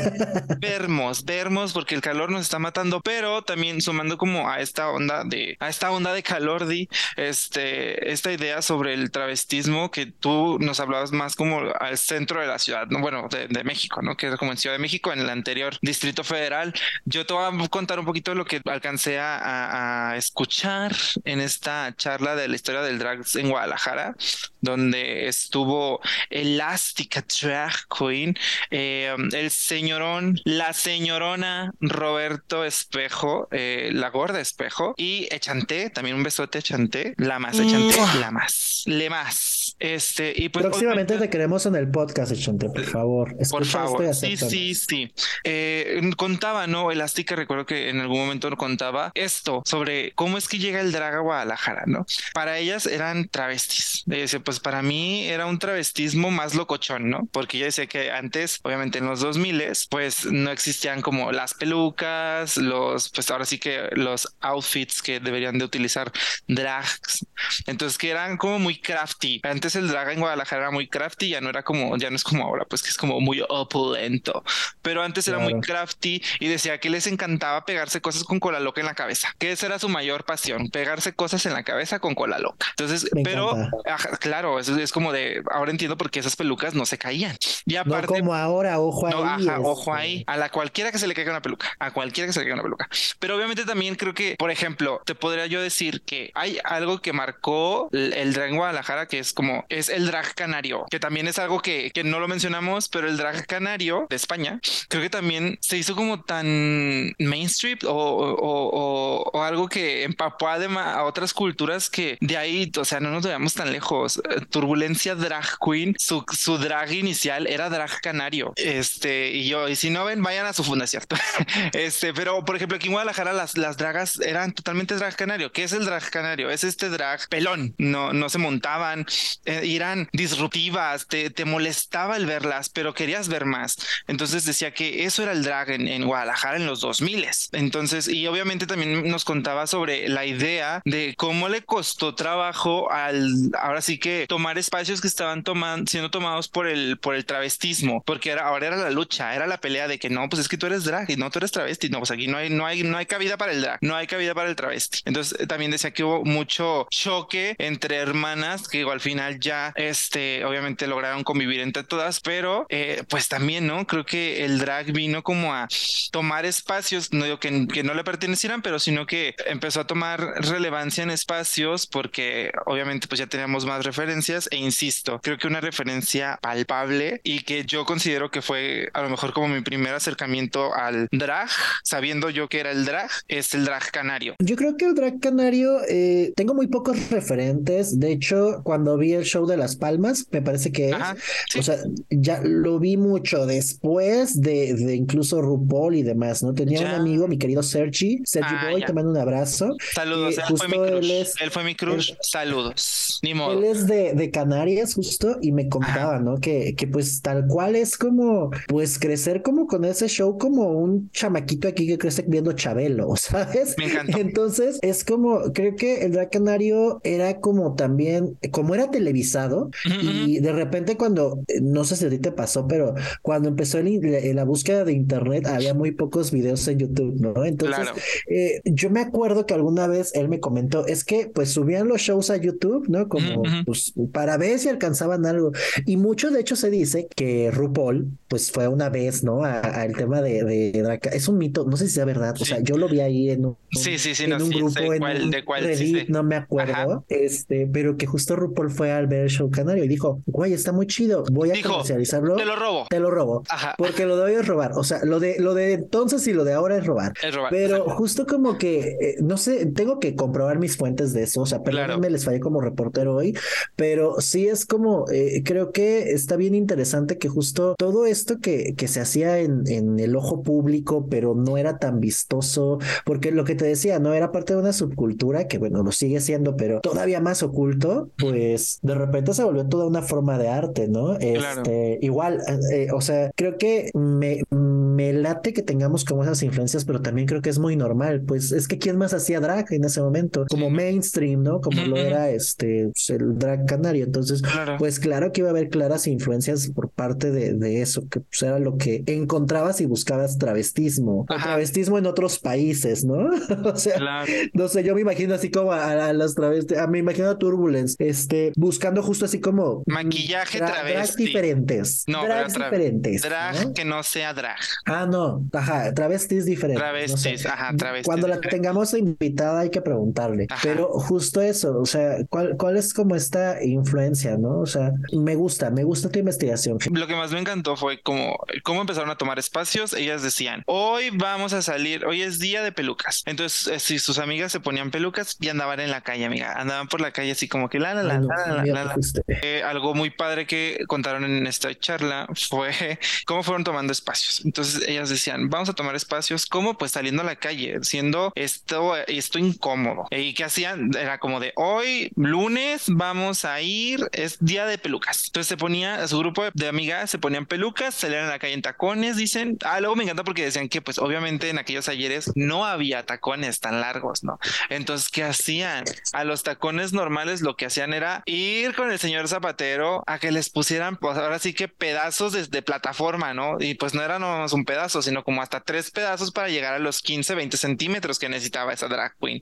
Vermos, vermos, porque el calor nos está matando, pero también sumando como a esta onda de, a esta onda de calor, Di, este, esta idea sobre el travestismo que tú nos hablabas más como al centro de la ciudad, ¿no? Bueno, de, de México, ¿no? Que es como en Ciudad de México, en el anterior Distrito Federal. Yo te voy a contar un poquito de lo que alcancé a, escuchar en esta charla de la historia del drag en Guadalajara, donde estuvo Elástica Drag Queen, eh, el señorón, la señorona Roberto Espejo, eh, la gorda Espejo, y Echanté, también un besote Echanté, la más Echanté, la más, le más. Este, y pues Próximamente te queremos en el podcast, Echante, por favor. por favor, sí, sí, sí. Eh, contaba, ¿no? Elástica, recuerdo que en algún momento contaba esto sobre cómo es que llega el drag a Guadalajara, ¿no? Para ellas eran travestis. Ella decía, pues para mí era un travestismo más locochón, ¿no? Porque ella decía que antes, obviamente en los 2000 pues no existían como las pelucas, los, pues ahora sí que los outfits que deberían de utilizar drags. Entonces que eran como muy crafty. Antes el drag en Guadalajara era muy crafty, ya no era como, ya no es como ahora, pues que es como muy opulento. Pero antes era muy Claro. crafty y decía que les encantaba pegarse cosas con cola loca en la cabeza, que esa era su mayor pasión, pegarse cosas en la cabeza con cola loca. Entonces, Me pero ajá, claro, eso es como de ahora entiendo por qué esas pelucas no se caían. Y No aparte, como ahora, ojo no, ahí. ajá, ojo este, ahí. A la cualquiera que se le caiga una peluca. A cualquiera que se le caiga una peluca. Pero obviamente también creo que, por ejemplo, te podría yo decir que hay algo que marcó el, el drag en Guadalajara, que es como, es el drag canario, que también es algo que, que no lo mencionamos, pero el drag canario de España, creo que también se hizo como tan mainstream o, o- o- o algo que empapó además a otras culturas que de ahí, o sea, no nos veamos tan lejos. Turbulencia Drag Queen, su, su drag inicial era drag canario. Este, y yo, y si no ven, vayan a su fundación. Este, pero por ejemplo, aquí en Guadalajara las, las dragas eran totalmente drag canario. ¿Qué es el drag canario? Es este drag pelón, no, no se montaban, eh, eran disruptivas, te, te molestaba el verlas, pero querías ver más. Entonces decía que eso era el drag en, en Guadalajara en los 2000. Entonces, y obviamente también nos contaba sobre la idea de cómo le costó trabajo al, ahora sí que tomar espacios que estaban toman- siendo tomados por el, por el travestismo, porque era, ahora era la lucha, era la pelea de que no, pues es que tú eres drag y no, tú eres travesti, no, pues aquí no hay, no hay, no hay cabida para el drag, no hay cabida para el travesti. Entonces eh, también decía que hubo mucho choque entre hermanas que al final ya, este, obviamente lograron convivir entre todas, pero eh, pues también, ¿no? Creo que el drag vino como a tomar espacios, no digo que, que no le pertenecieran, pero sino que empezó a tomar relevancia en espacios porque obviamente pues ya teníamos más referencias e insisto, creo que una referencia palpable y que yo considero que fue a lo mejor como mi primer acercamiento al drag, sabiendo yo que era el drag, es el drag canario. Yo creo que el drag canario, eh, tengo muy pocos referentes. De hecho, cuando vi el show de Las Palmas, me parece que es. Ajá, sí. O sea, ya lo vi mucho después de, de incluso RuPaul y demás, ¿no? Tenía Ya. un amigo, mi querido Sergi, Sergi Ah, Boy, ya. te mando un abrazo. Saludos, eh, él fue mi crush. él es- él fue mi crush. Saludos. Ni modo. Él es de, de Canarias, justo, y me contaba, ¿no? Que, que pues tal cual es como, pues crecer como con ese show, como un chamaquito aquí que crece viendo Chabelo, ¿sabes? Me encantó. Entonces, es como, creo que el drag canario era como también, como era televisado, Ujú, ujú. y de repente cuando, eh, no sé si a ti te pasó, pero cuando empezó el la, la búsqueda de internet, había muy pocos videos en YouTube, ¿no? Entonces, Claro. eh, yo me acuerdo que alguna vez él me comentó, es que pues subían los shows a YouTube, ¿no? Como Ujú, ujú. pues para ver si alcanzaban algo. Y mucho de hecho se dice que RuPaul pues fue una vez, ¿no? Al tema de, de Draca. Es un mito, no sé si sea verdad, o Sí. sea, yo lo vi ahí en un, Sí, sí, sí, en no, un sí, grupo, en cuál- un de cuál sí Reddit, sé. no me acuerdo, Ajá. este, pero que justo RuPaul fue al ver el show canario y dijo, güey, está muy chido, voy a Dijo, comercializarlo, Te lo robo. te lo robo. Ajá. Porque lo de hoy es robar. O sea, lo de lo de entonces y lo de ahora es robar. Es robar. Pero justo como que, eh, no sé, tengo que comprobar mis fuentes de eso. O sea, perdónenme, Claro. les fallé como reportero. reportero hoy, pero sí es como, eh, creo que está bien interesante que justo todo esto que, que se hacía en, en el ojo público, pero no era tan vistoso, porque lo que te decía, no era parte de una subcultura que, bueno, lo sigue siendo, pero todavía más oculto, pues de repente se volvió toda una forma de arte, ¿no? Este, igual, eh, o sea, creo que me, me late que tengamos como esas influencias, pero también creo que es muy normal, pues es que quién más hacía drag en ese momento, como mainstream, ¿no? Como lo era este, pues, el drag canario, entonces, pues claro que iba a haber claras influencias por parte de, de eso, que pues, era lo que encontrabas y buscabas travestismo, o travestismo en otros países, ¿no? o sea, no sé, yo me imagino así como a, las travestis, me imagino a Turbulence, este, buscando justo así como maquillaje travesti. Drags diferentes. No, drags diferentes. Drag que no sea drag. Ah, no, ajá, travestis diferentes. Travestis, ajá, travestis. Cuando la tengamos invitada hay que preguntarle. Pero justo eso, o sea, ¿cuál, ¿cuál es como esta influencia, no? O sea, me gusta, me gusta tu investigación. Lo que más me encantó fue como cómo empezaron a tomar espacios. Ellas decían, hoy vamos a salir, hoy es día de pelucas. Entonces, eh, si sus amigas se ponían pelucas y andaban en la calle, amiga, andaban por la calle así como que la, la, la, la, la, la, eh, algo muy padre que contaron en esta charla fue cómo fueron tomando espacios. Entonces, ellas decían, vamos a tomar espacios, como pues saliendo a la calle, siendo esto, esto incómodo. Y que hacían, era como de hoy, lunes, vamos a ir, es día de pelucas. Entonces se ponía, su grupo de amigas se ponían pelucas, salían a la calle en tacones, dicen. Ah, luego me encanta porque decían que pues obviamente en aquellos ayeres no había tacones tan largos, ¿no? Entonces, ¿qué hacían? A los tacones normales lo que hacían era ir con el señor zapatero a que les pusieran, pues ahora sí que pedazos de, de plataforma, ¿no? Y pues no eran un pedazo, sino como hasta tres pedazos para llegar a los 15, 20 centímetros que necesitaba esa drag queen.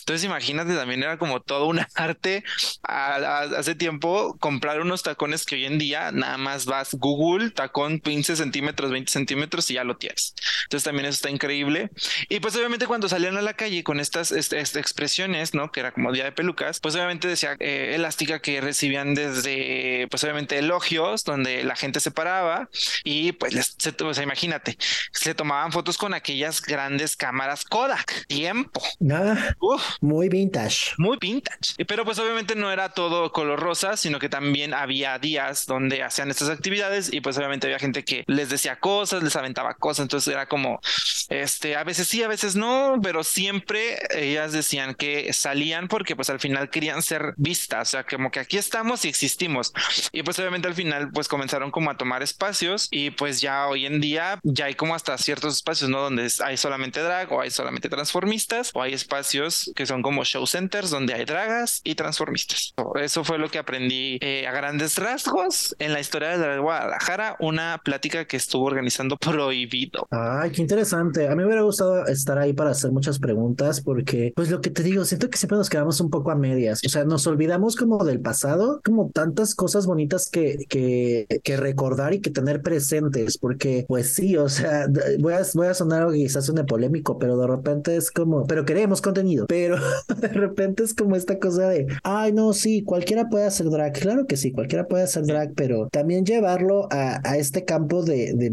Entonces, imagínate, también era como todo un arte hace tiempo comprar unos tacones que hoy en día nada más vas Google, tacón 15 centímetros, 20 centímetros y ya lo tienes. Entonces, también eso está increíble. Y pues, obviamente, cuando salían a la calle con estas, este, expresiones, ¿no? Que era como día de pelucas, pues, obviamente decía eh, que recibían desde, pues, obviamente, elogios donde la gente se paraba y pues, les, o sea, imagínate, se tomaban fotos con aquellas grandes cámaras Kodak. Tiempo. Ah, muy vintage. Muy vintage. Pero pues obviamente no era todo color rosa, sino que también había días donde hacían estas actividades y pues obviamente había gente que les decía cosas, les aventaba cosas. Entonces era como, este, a veces sí, a veces no, pero siempre ellas decían que salían porque pues al final querían ser vistas. O sea, como que aquí estamos y existimos. Y pues obviamente al final pues comenzaron como a tomar espacios y pues ya hoy en día ya hay como hasta ciertos espacios, ¿no? Donde hay solamente drag o hay solamente transformistas o hay espacios que son como show centers donde hay dragas y transformistas. Eso fue lo que aprendí eh, a grandes rasgos en la historia de Guadalajara, una plática que estuvo organizando Prohibido. Ay, qué interesante. A mí me hubiera gustado estar ahí para hacer muchas preguntas porque, pues lo que te digo, siento que siempre nos quedamos un poco a medias. O sea, nos olvidamos como del pasado, como tantas cosas bonitas que, que, que recordar y que tener presentes, porque pues sí, o sea, voy a, voy a sonar algo quizás suene polémico, pero de repente es como, pero queremos contenido, pero de repente es como esta cosa de, ay, no, sí, cualquiera puede hacer drag, claro que sí, cualquiera puede hacer drag, pero también llevarlo a, a este campo de, de,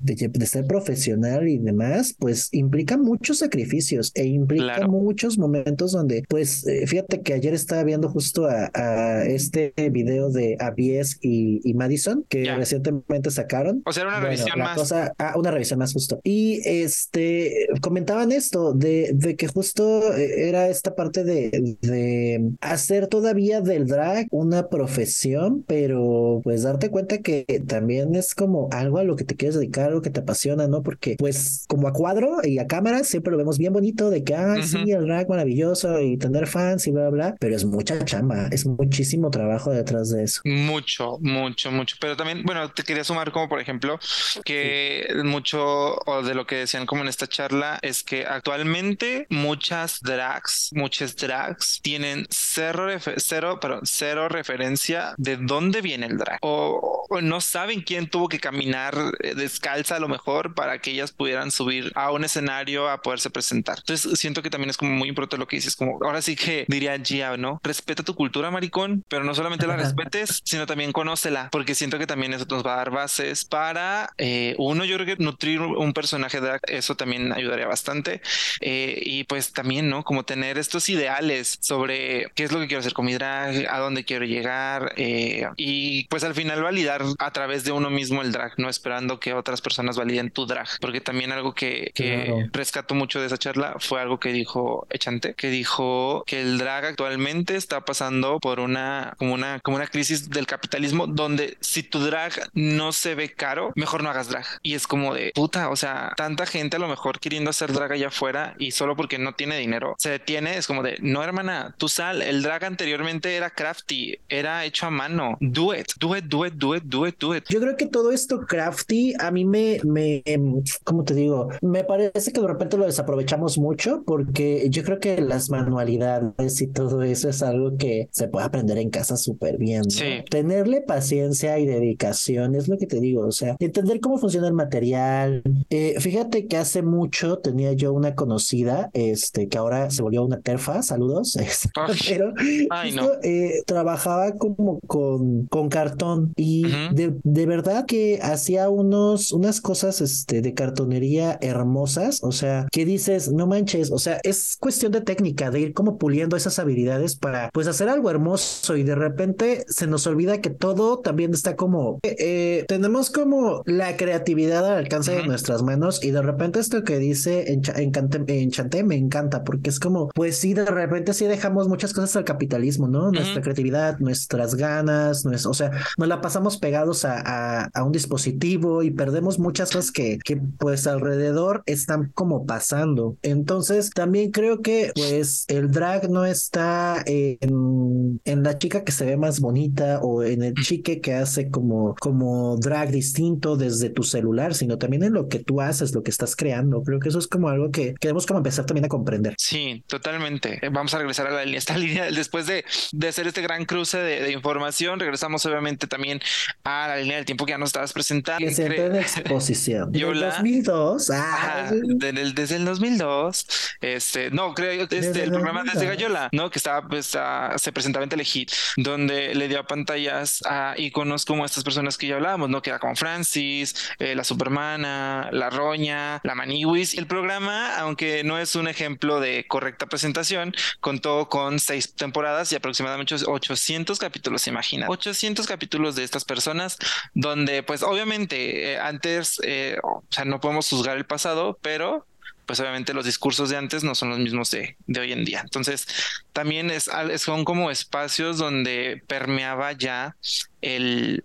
de, ser profesional y demás, pues implica muchos sacrificios e implica muchos momentos donde, pues, eh, fíjate que ayer estaba viendo justo a, a este video de Abies y, y Madison que recientemente sacaron. O sea, una revisión más. Cosa, ah, una revisión más justo. Y este, comentaban esto de, de que justo eh, era esta parte de, de hacer todavía del drag una profesión, pero pues darte cuenta que también es como algo a lo que te quieres dedicar, algo que te apasiona, ¿no? Porque pues como a cuadro y a cámara siempre lo vemos bien bonito de que, ah, sí, el drag maravilloso y tener fans y bla, bla, pero es mucha chamba, es muchísimo trabajo detrás de eso. Mucho, mucho, mucho. Pero también, bueno, te quería sumar como por ejemplo que mucho o de lo que decían como en esta charla es que actualmente muchas drags, muchas drags tienen cero, cero, pero cero referencia de dónde viene el drag o, no saben quién tuvo que caminar eh, descalza a lo mejor para que ellas pudieran subir a un escenario a poderse presentar. Entonces siento que también es como muy importante lo que dices, como ahora sí que diría Gia, ¿no? Respeta tu cultura, maricón, pero no solamente la respetes, sino también conócela, porque siento que también eso nos va a dar bases para eh, uno, yo creo que nutrir un personaje de eso también ayudaría bastante. Eh, y pues también, ¿no? Como tener estos ideales sobre qué es lo que quiero hacer con mi drag, a dónde quiero llegar eh, y pues al final validar a través de uno mismo el drag, no esperando que otras personas validen tu drag, porque también algo que, que Claro. rescato mucho de esa charla fue algo que dijo Echante, que dijo que el drag actualmente está pasando por una como una como una crisis del capitalismo donde si tu drag no se ve caro, mejor no hagas drag. Y es como de puta, o sea, tanta gente a lo mejor queriendo hacer drag allá afuera y solo porque no tiene dinero se detiene, es como de no hermana, tú sal, el drag anteriormente era crafty, era hecho a mano. Do it, do it, do it, do it, do it, do it. Yo creo que todo esto crafty a mí me, me, em, ¿cómo te digo? Me parece que de repente lo desaprovechamos mucho porque yo creo que las manualidades y todo eso es algo que se puede aprender en casa súper bien. ¿no? Sí. Tenerle paciencia y dedicación es lo que te digo, o sea, entender cómo funciona el material. Eh, fíjate que hace mucho tenía yo una conocida, este, que ahora se volvió una terfa, saludos, este, pero Ay, no. eh, trabajaba como con, con cartón y Ujú. de, de verdad que hacía unos, unas cosas este, de cartonería hermosas, o sea, que dices, no manches, o sea, es cuestión de técnica, de ir como puliendo esas habilidades para pues hacer algo hermoso y de repente se nos olvida que todo también está como, eh, eh, tenemos como la creatividad al alcance de nuestras manos y de repente esto que dice Enchanté me encanta porque es como, pues sí, de repente sí dejamos muchas cosas al capitalismo, ¿no? Nuestra creatividad, nuestras ganas, nues- o sea, nos la pasamos pegados a, a- a un dispositivo y perdemos muchas cosas que, que pues alrededor están como pasando. Entonces, también creo que pues el drag no está en, en la chica que se ve más bonita o en el chique que hace como, como drag distinto desde tu celular, sino también en lo que tú haces, lo que estás creando. Creo que eso es como algo que queremos como empezar también a comprender. Sí, totalmente. Eh, Vamos a regresar a la línea, esta línea después de, de hacer este gran cruce de, de información. Regresamos obviamente también a la línea del tiempo que ya nos estabas presentando. Que se en exposición. En el Yola. 2002. Ah, Ajá, desde el, desde el 2002, este, no, creo, este, Desde el programa Desde 2002. Gallola, ¿no? Que estaba, pues, a- se presentaba en Telehit, donde le dio pantallas a iconos como estas personas que ya hablábamos, ¿no? Que era como Francis, eh, la Supermana, la Roña, la Maniwis. El programa, aunque no es un ejemplo de correcta presentación, contó con seis temporadas y aproximadamente 800 capítulos, imagina. 800 capítulos de estas personas, donde, pues, obviamente, eh, antes, eh, o sea, no podemos juzgar el pasado, pero pues obviamente los discursos de antes no son los mismos de, de hoy en día. Entonces, también es, son como espacios donde permeaba ya el,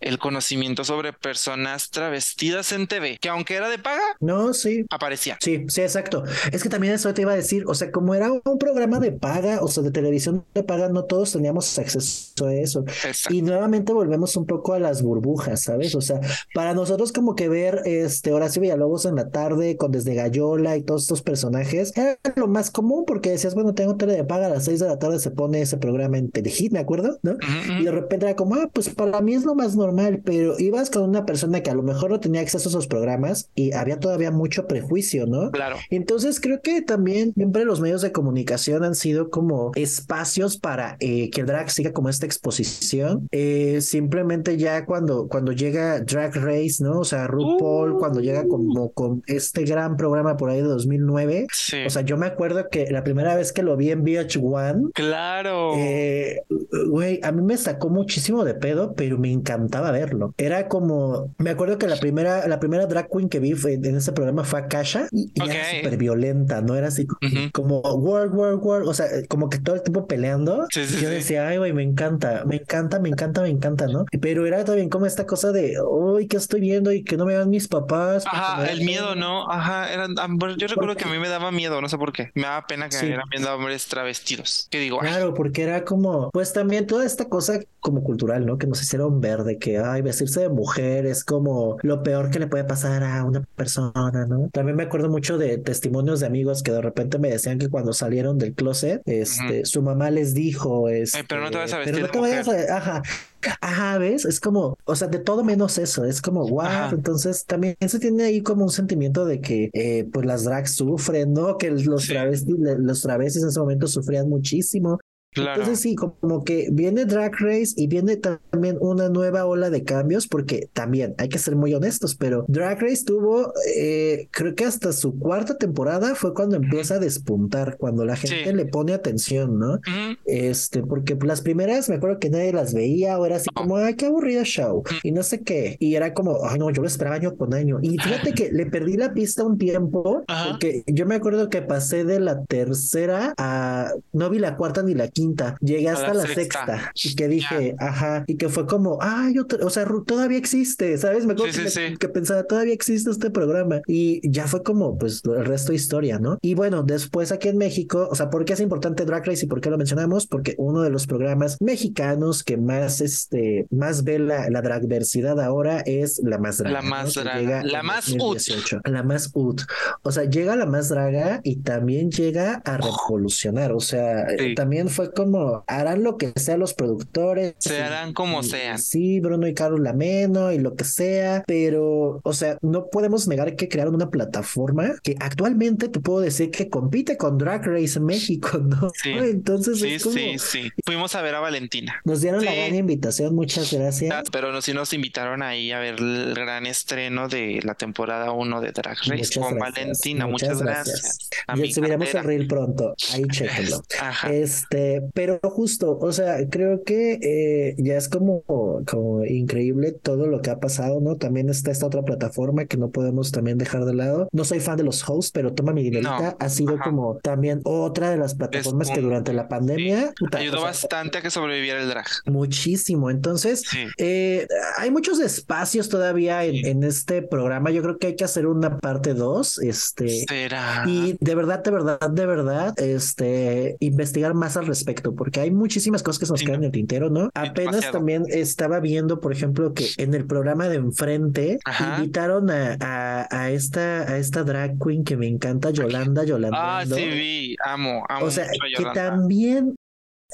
el conocimiento sobre personas travestidas en TV, que aunque era de paga, No, sí. aparecía. Sí, sí, exacto. Es que también eso te iba a decir, o sea, como era un programa de paga, o sea, de televisión de paga, no todos teníamos acceso a eso. Exacto. Y nuevamente volvemos un poco a las burbujas, ¿sabes? O sea, para nosotros como que ver este Horacio Villalobos en la tarde con Desde Gallola y todos estos personajes era lo más común porque decías, bueno, tengo tele de paga, a las seis de la tarde se pone ese programa en Telehit, me acuerdo, ¿no? Ujú, Y de repente era como, ah, pues para mí es lo más normal, pero ibas con una persona que a lo mejor no tenía acceso a esos programas y había todavía mucho prejuicio, ¿no? Claro. Entonces creo que también siempre los medios de comunicación han sido como espacios para eh, que el drag siga como esta exposición. Eh, simplemente ya cuando, cuando llega Drag Race, ¿no? O sea, RuPaul, cuando llega como con este gran programa por ahí de 2009. Sí. O sea, yo me acuerdo que la primera vez que lo vi en VH1, claro. eh, güey, a mí me sacó muchísimo de pedo, pero me encantaba verlo. Era como, me acuerdo que la primera, la primera drag queen que vi fue- en ese programa fue Akasha y, y Ok. era súper violenta, ¿no? Era así como, Ujú. como work, work, work, o sea, como que todo el tiempo peleando. Sí, sí, yo sí. decía, ay, güey, me encanta, me encanta, me encanta, me encanta, ¿no? Pero era también como esta cosa de, uy, ¿qué estoy viendo? Y que no me vean mis papás. Ajá, el pena". miedo, ¿no? Ajá, era, yo recuerdo que a mí me daba miedo, no sé por qué. Me daba pena que Sí. vieran viendo hombres travestidos. Que digo, ay, Claro, porque era como, pues también toda esta cosa como cultural, ¿no? Que nos hicieron ver de que, ay, vestirse de mujer es como lo peor que le puede pasar a una persona, ¿no? También me acuerdo mucho de testimonios de amigos que de repente me decían que cuando salieron del closet, este, su mamá les dijo, este, pero no te vayas a pero vestir no te vayas a, ajá. Ajá, ¿ves? Es como, o sea, de todo menos eso, es como, wow, Ajá. entonces también se tiene ahí como un sentimiento de que, eh, pues las drags sufren, ¿no? Que los Sí. travestis, los travestis en ese momento sufrían muchísimo. Claro. Entonces sí, como que viene Drag Race y viene también una nueva ola de cambios, porque también hay que ser muy honestos, pero Drag Race tuvo, eh, creo que hasta su cuarta temporada fue cuando empieza a despuntar, cuando la gente Sí. le pone atención, ¿no? Este, porque las primeras me acuerdo que nadie las veía, o era así como, ay, qué aburrido show, y no sé qué, y era como, ay, no, yo lo esperaba año con año, y fíjate que le perdí la pista un tiempo, porque yo me acuerdo que pasé de la tercera a, no vi la cuarta ni la quinta, llegué A hasta la la sexta. sexta, y que dije, ajá, y que fue como, ay, otra- o sea, todavía existe, ¿sabes? Me acuerdo Sí, que, sí, me- sí. que pensaba, todavía existe este programa, y ya fue como, pues, el resto de historia, ¿no? Y bueno, después aquí en México, o sea, ¿por qué es importante Drag Race y por qué lo mencionamos? Porque uno de los programas mexicanos que más, este, más ve la, la dragversidad ahora es La Más Draga. La Más ¿no? Draga. La Más Ut. 2018. La Más Ut. O sea, llega La Más Draga y también llega a revolucionar. O sea, también fue como, harán lo que sea los productores. Se harán como sean. Sí, Bruno y Carlos Lameno y lo que sea, pero, o sea, no podemos negar que crearon una plataforma que actualmente te puedo decir que compite con Drag Race en México, ¿no? Sí. Entonces Sí, es como, sí, sí. Fuimos a ver a Valentina. nos dieron la gran invitación, muchas gracias. Pero no, sí nos invitaron ahí a ver el gran estreno de la temporada 1 de Drag Race Muchas con gracias, Valentina. Muchas, gracias. A Ya mi subiremos cartera. reel pronto, ahí chéquenlo. Ajá. Este, pero justo, o sea, creo que eh, ya es como, como increíble todo lo que ha pasado, ¿no? También está esta otra plataforma que no podemos también dejar de lado. No soy fan de los hosts, pero Toma mi dinerita No, ha sido ajá. como también otra de las plataformas que durante la pandemia puta, Ayudó o sea, bastante a que sobreviviera el drag. muchísimo. Entonces, Sí. eh, hay muchos espacios todavía en, en este programa. Yo creo que hay que hacer una parte 2. Este, Será. y de verdad, de verdad, de verdad, este, investigar más al respecto, porque hay muchísimas cosas que se nos Sí, quedan no. en el tintero, ¿no? Apenas demasiado. también estaba viendo, por ejemplo, que en el programa de enfrente Ajá. invitaron a, a, a esta, a esta drag queen que me encanta, Yolanda, Yolanda. Ah, sí, vi. Amo, amo O sea, que también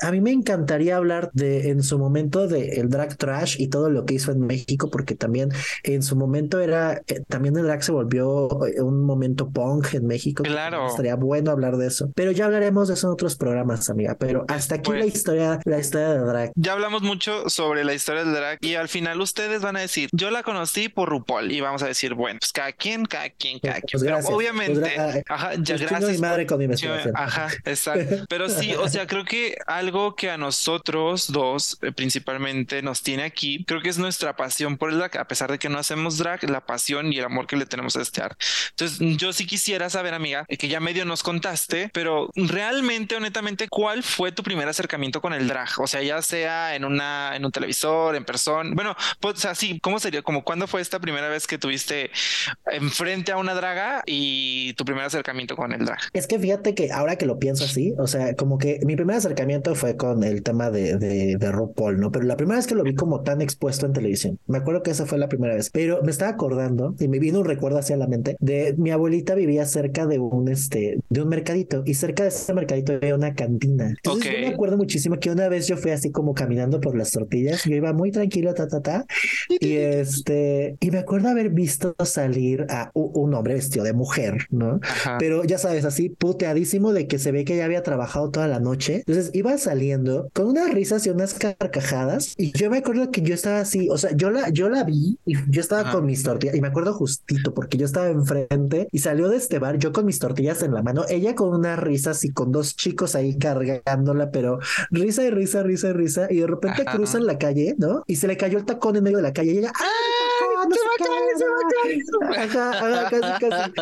a mí me encantaría hablar de en su momento de el drag trash y todo lo que hizo en México, porque también en su momento era, eh, también el drag se volvió eh, un momento punk en México. Claro. Estaría bueno hablar de eso, pero ya hablaremos de eso en otros programas, amiga. Pero hasta aquí la Después. historia, la historia de drag. Ya hablamos mucho sobre la historia del drag y al final ustedes van a decir, yo la conocí por RuPaul y vamos a decir, bueno, pues cada quien, cada quien, cada Pues quien. Pero gracias. obviamente, Pues gra- ajá, ya Pues gracias. mi madre con mi. Ajá, exacto. Pero sí, o sea, creo que algo que a nosotros dos eh, principalmente nos tiene aquí, creo que es nuestra pasión por el drag, a pesar de que no hacemos drag, la pasión y el amor que le tenemos a este arte. Entonces, yo sí quisiera saber, amiga, eh, que ya medio nos contaste, pero realmente, honestamente, ¿cuál fue tu primer acercamiento con el drag? O sea, ya sea en una, en un televisor, en persona. Bueno, pues, o sea, sí, ¿cómo sería? Como cuándo fue esta primera vez que tuviste enfrente a una draga y tu primer acercamiento con el drag? Es que fíjate que ahora que lo pienso así, o sea, como que mi primer acercamiento fue con el tema de, de, de RuPaul, ¿no? Pero la primera vez que lo vi como tan expuesto en televisión, me acuerdo que esa fue la primera vez, pero me estaba acordando y me vino un recuerdo hacia la mente de mi abuelita vivía cerca de un, este, de un mercadito y cerca de ese mercadito había una cantina. Entonces yo Ok. me acuerdo muchísimo que una vez yo fui así como caminando por las tortillas, yo iba muy tranquilo, ta, ta, ta, y este, y me acuerdo haber visto salir a un hombre vestido de mujer, ¿no? Ajá. Pero ya sabes, así puteadísimo de que se ve que ya había trabajado toda la noche. Entonces iba saliendo con unas risas y unas carcajadas. Y yo me acuerdo que yo estaba así, o sea, yo la, yo la vi y yo estaba con mis tortillas. Y me acuerdo justito porque yo estaba enfrente y salió de este bar, yo con mis tortillas en la mano, ella con unas risas y con dos chicos ahí cargándola, pero risa y risa, risa y risa. Y de repente Ajá. cruzan la calle, ¿no? Y se le cayó el tacón en medio de la calle y ella, ¡ah! No se va a caer, se va a caer. Ajá, ajá, casi, casi.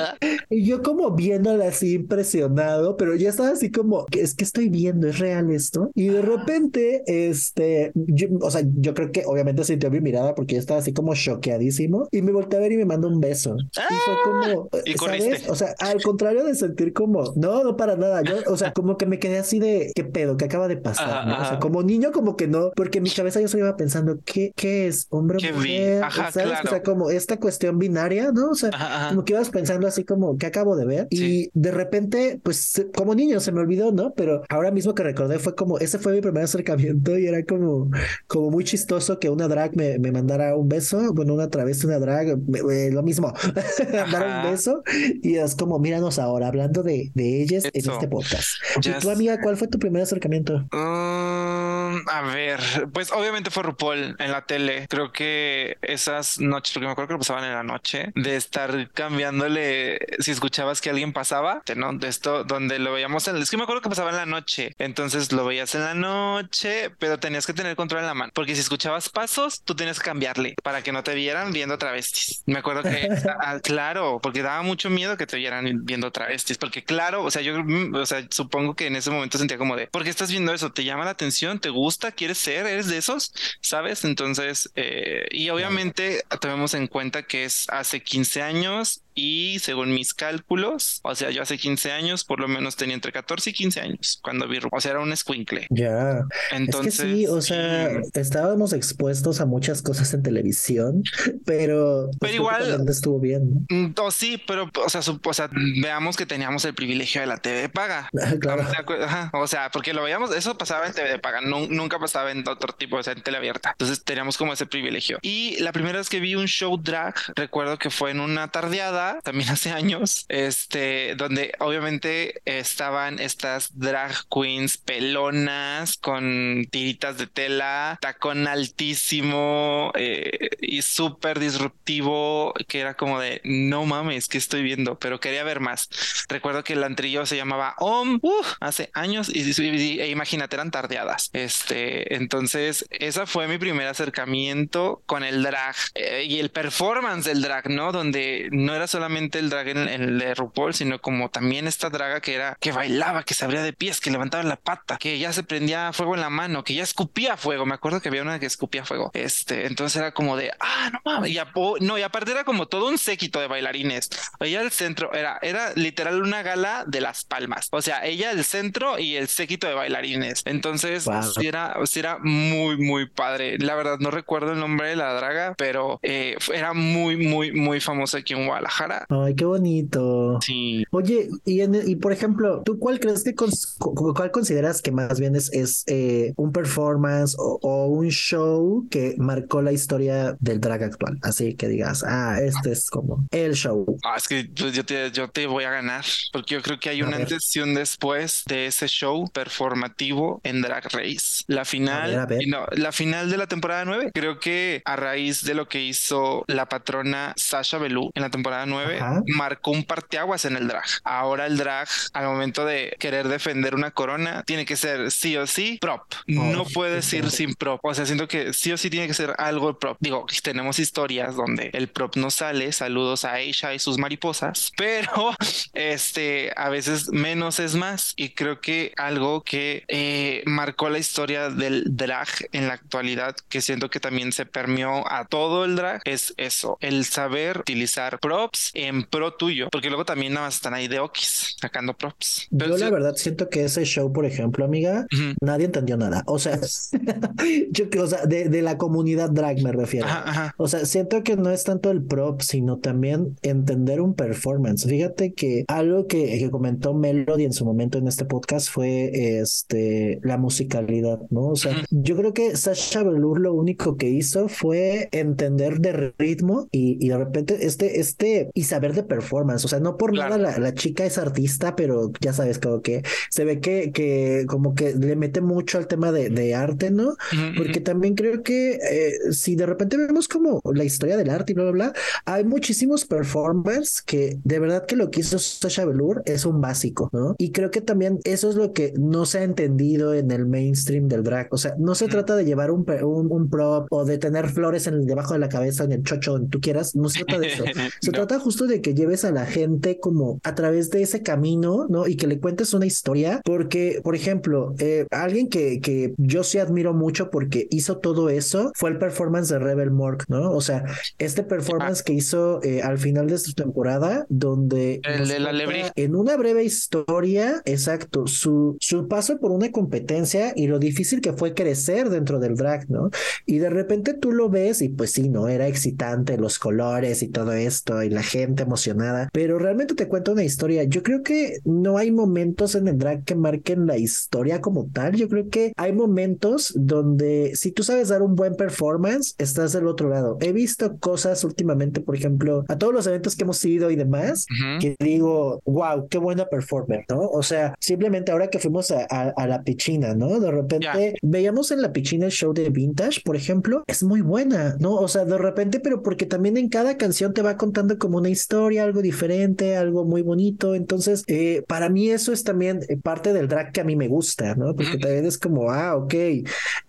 Y yo como viéndola así impresionado, pero ya estaba así como, es que estoy viendo, es real esto. Y de repente, este, yo- o sea, yo creo que obviamente sintió mi mirada porque yo estaba así como choqueadísimo y me volteé a ver y me mandó un beso. Y fue como, Ah, Y ¿sabes? corriste. O sea, al contrario de sentir como, no, no para nada. Yo, o sea, como que me quedé así de, ¿qué pedo? ¿Qué acaba de pasar? Ajá, no? O sea, como niño, como que no, porque en mi cabeza yo solo iba pensando, ¿qué, qué es? ¿Hombre o ¿Qué vi? mujer? Ajá, ¿Sabes? Claro. O sea, como esta cuestión binaria, ¿no? O sea, Ajá, ajá. como que ibas pensando así como que acabo de ver Sí. y de repente, pues como niño se me olvidó, ¿no? Pero ahora mismo que recordé fue como, ese fue mi primer acercamiento y era como, como muy chistoso que una drag me, me mandara un beso, bueno, una travesti, una drag, me- me- lo mismo, mandar Ajá. un beso y es como, míranos ahora hablando de, de ellas en Eso. este podcast. Ya ¿Y tu amiga, cuál fue tu primer acercamiento? Mm, a ver, pues obviamente fue RuPaul en la tele. Creo que esas noches, porque me acuerdo que lo pasaban en la noche, de estar cambiándole si escuchabas que alguien pasaba, ¿no? De esto, donde lo veíamos en, es que me acuerdo que pasaba en la noche, entonces lo veías en la noche, pero tenías que tener control en la mano, porque si escuchabas pasos, tú tenías que cambiarle para que no te vieran viendo travestis. Me acuerdo que, ah, claro, porque daba mucho miedo que te vieran viendo travestis, porque claro, o sea, yo, mm, o sea, supongo que en ese momento sentía como de, ¿por qué estás viendo eso? ¿Te llama la atención? ¿Te gusta? ¿Quieres ser? ¿Eres de esos? ¿Sabes? Entonces, eh, y obviamente tomemos en cuenta que es hace 15 años y según mis cálculos, o sea, yo hace 15 años por lo menos tenía entre 14 y 15 años cuando vi, o sea, era un escuincle. Ya, Entonces, es que sí, o sea, estábamos expuestos a muchas cosas en televisión, pero, pues, que igual- estuvo bien, ¿no? Mm, O sí, pero, o sea, sup- o sea, veamos que teníamos el privilegio de la TV paga. Claro. Ajá, O sea, porque lo veíamos, eso pasaba en TV de paga, nu- nunca pasaba en otro tipo, o sea, en tele abierta. Entonces teníamos como ese privilegio. Y la primera vez que vi un show drag, recuerdo que fue en una tardeada, también hace años, este, donde obviamente estaban estas drag queens pelonas con tiritas de tela, tacón altísimo eh, y súper disruptivo, que era como de no mames, que estoy viendo, pero quería ver más. Recuerdo que el antrillo se llamaba Om, uf, hace años y, y- e imagínate, eran tardeadas. Este, entonces, esa fue mi primer acercamiento con el drag eh, y el performance del drag, ¿no? Donde no era solamente el drag en, en el de RuPaul, sino como también esta draga que era que bailaba, que se abría de pies, que levantaba la pata, que ya se prendía fuego en la mano, que ya escupía fuego. Me acuerdo que había una que escupía fuego. Este, entonces era como de, ah, no mames, y, no, y aparte era como todo un séquito de bailarines. Ella al centro era, era literal una gala de las palmas. O sea, ella el centro y el séquito de bailarines. Entonces, Wow. sí era, sí era muy, muy padre. La verdad, no recuerdo el nombre de la draga, pero eh, era muy, muy, muy famosa aquí en Guadalajara. Ay, qué bonito. Sí. Oye, y, en y por ejemplo, ¿tú cuál crees que cons- cu- cuál consideras que más bien es, es eh, un performance o, o un show que marcó la historia del drag actual? Así que digas, ah, este es como el show. Ah, es que yo te, yo te voy a ganar, porque yo creo que hay A un ver. antes y un después de ese show performativo en Drag Race. La final, A ver, a ver. no, la final de la temporada 9, creo que a raíz de lo que hizo la patrona Sasha Belú en la temporada 9, Ajá. marcó un parteaguas en el drag. Ahora el drag, al momento de querer defender una corona, tiene que ser sí o sí prop. no puedes ir sin prop. O sea, siento que sí o sí tiene que ser algo prop. Digo, tenemos historias donde el prop no sale. Saludos a Aisha y sus mariposas, pero este a veces menos es más. Y creo que algo que eh, marcó la historia del drag en la actualidad, que siento que también se permeó a todo el drag, es eso: el saber utilizar props en pro tuyo, porque luego también nada más están ahí de okis sacando props. Yo la verdad siento que ese show, por ejemplo, amiga, nadie entendió nada. O sea, yo o sea, de, de la comunidad drag me refiero. Ajá, ajá. O sea, siento que no es tanto el prop, sino también entender un performance. Fíjate que algo que, que comentó Melody en su momento en este podcast fue este la musicalidad, ¿no? O sea, yo creo que Sasha Velour lo único que hizo fue entender de ritmo y, y de repente este, este y saber de performance. O sea, no por Claro. nada la, la chica es artista, pero ya sabes, como que se ve que, que como que le mete mucho al tema de, de arte, ¿no? Porque también creo que eh, si de repente vemos como la historia del arte y bla, bla, bla, hay muchísimos performers que de verdad que lo que hizo Sasha Velour es un básico, ¿no? Y creo que también eso es lo que no se ha entendido en el mainstream del drag. O sea, no se trata de llevar un, un, un prop o de tener flores en el, debajo de la cabeza, en el chocho, donde tú quieras. No se trata de eso. Se No. trata trata justo de que lleves a la gente como a través de ese camino, ¿no? Y que le cuentes una historia, porque, por ejemplo, eh, alguien que, que yo sí admiro mucho porque hizo todo eso fue el performance de Rebel Morgue, ¿no? O sea, este performance que hizo eh, al final de su temporada, donde El de la en una breve historia, exacto, su, su paso por una competencia y lo difícil que fue crecer dentro del drag, ¿no? Y de repente tú lo ves y pues sí, ¿no? Era excitante los colores y todo esto y la gente emocionada, pero realmente te cuenta una historia. Yo creo que no hay momentos en el drag que marquen la historia como tal. Yo creo que hay momentos donde si tú sabes dar un buen performance, estás del otro lado. He visto cosas últimamente, por ejemplo, a todos los eventos que hemos ido y demás, que digo, wow, qué buena performer, ¿no? O sea, simplemente ahora que fuimos a, a- a la piscina, ¿no? De repente veíamos en la piscina el show de Vintage, por ejemplo, es muy buena, ¿no? O sea, de repente, pero porque también en cada canción te va contando como una historia, algo diferente, algo muy bonito. Entonces, eh, para mí eso es también eh, parte del drag que a mí me gusta, ¿no? Porque también es como, ah, ok,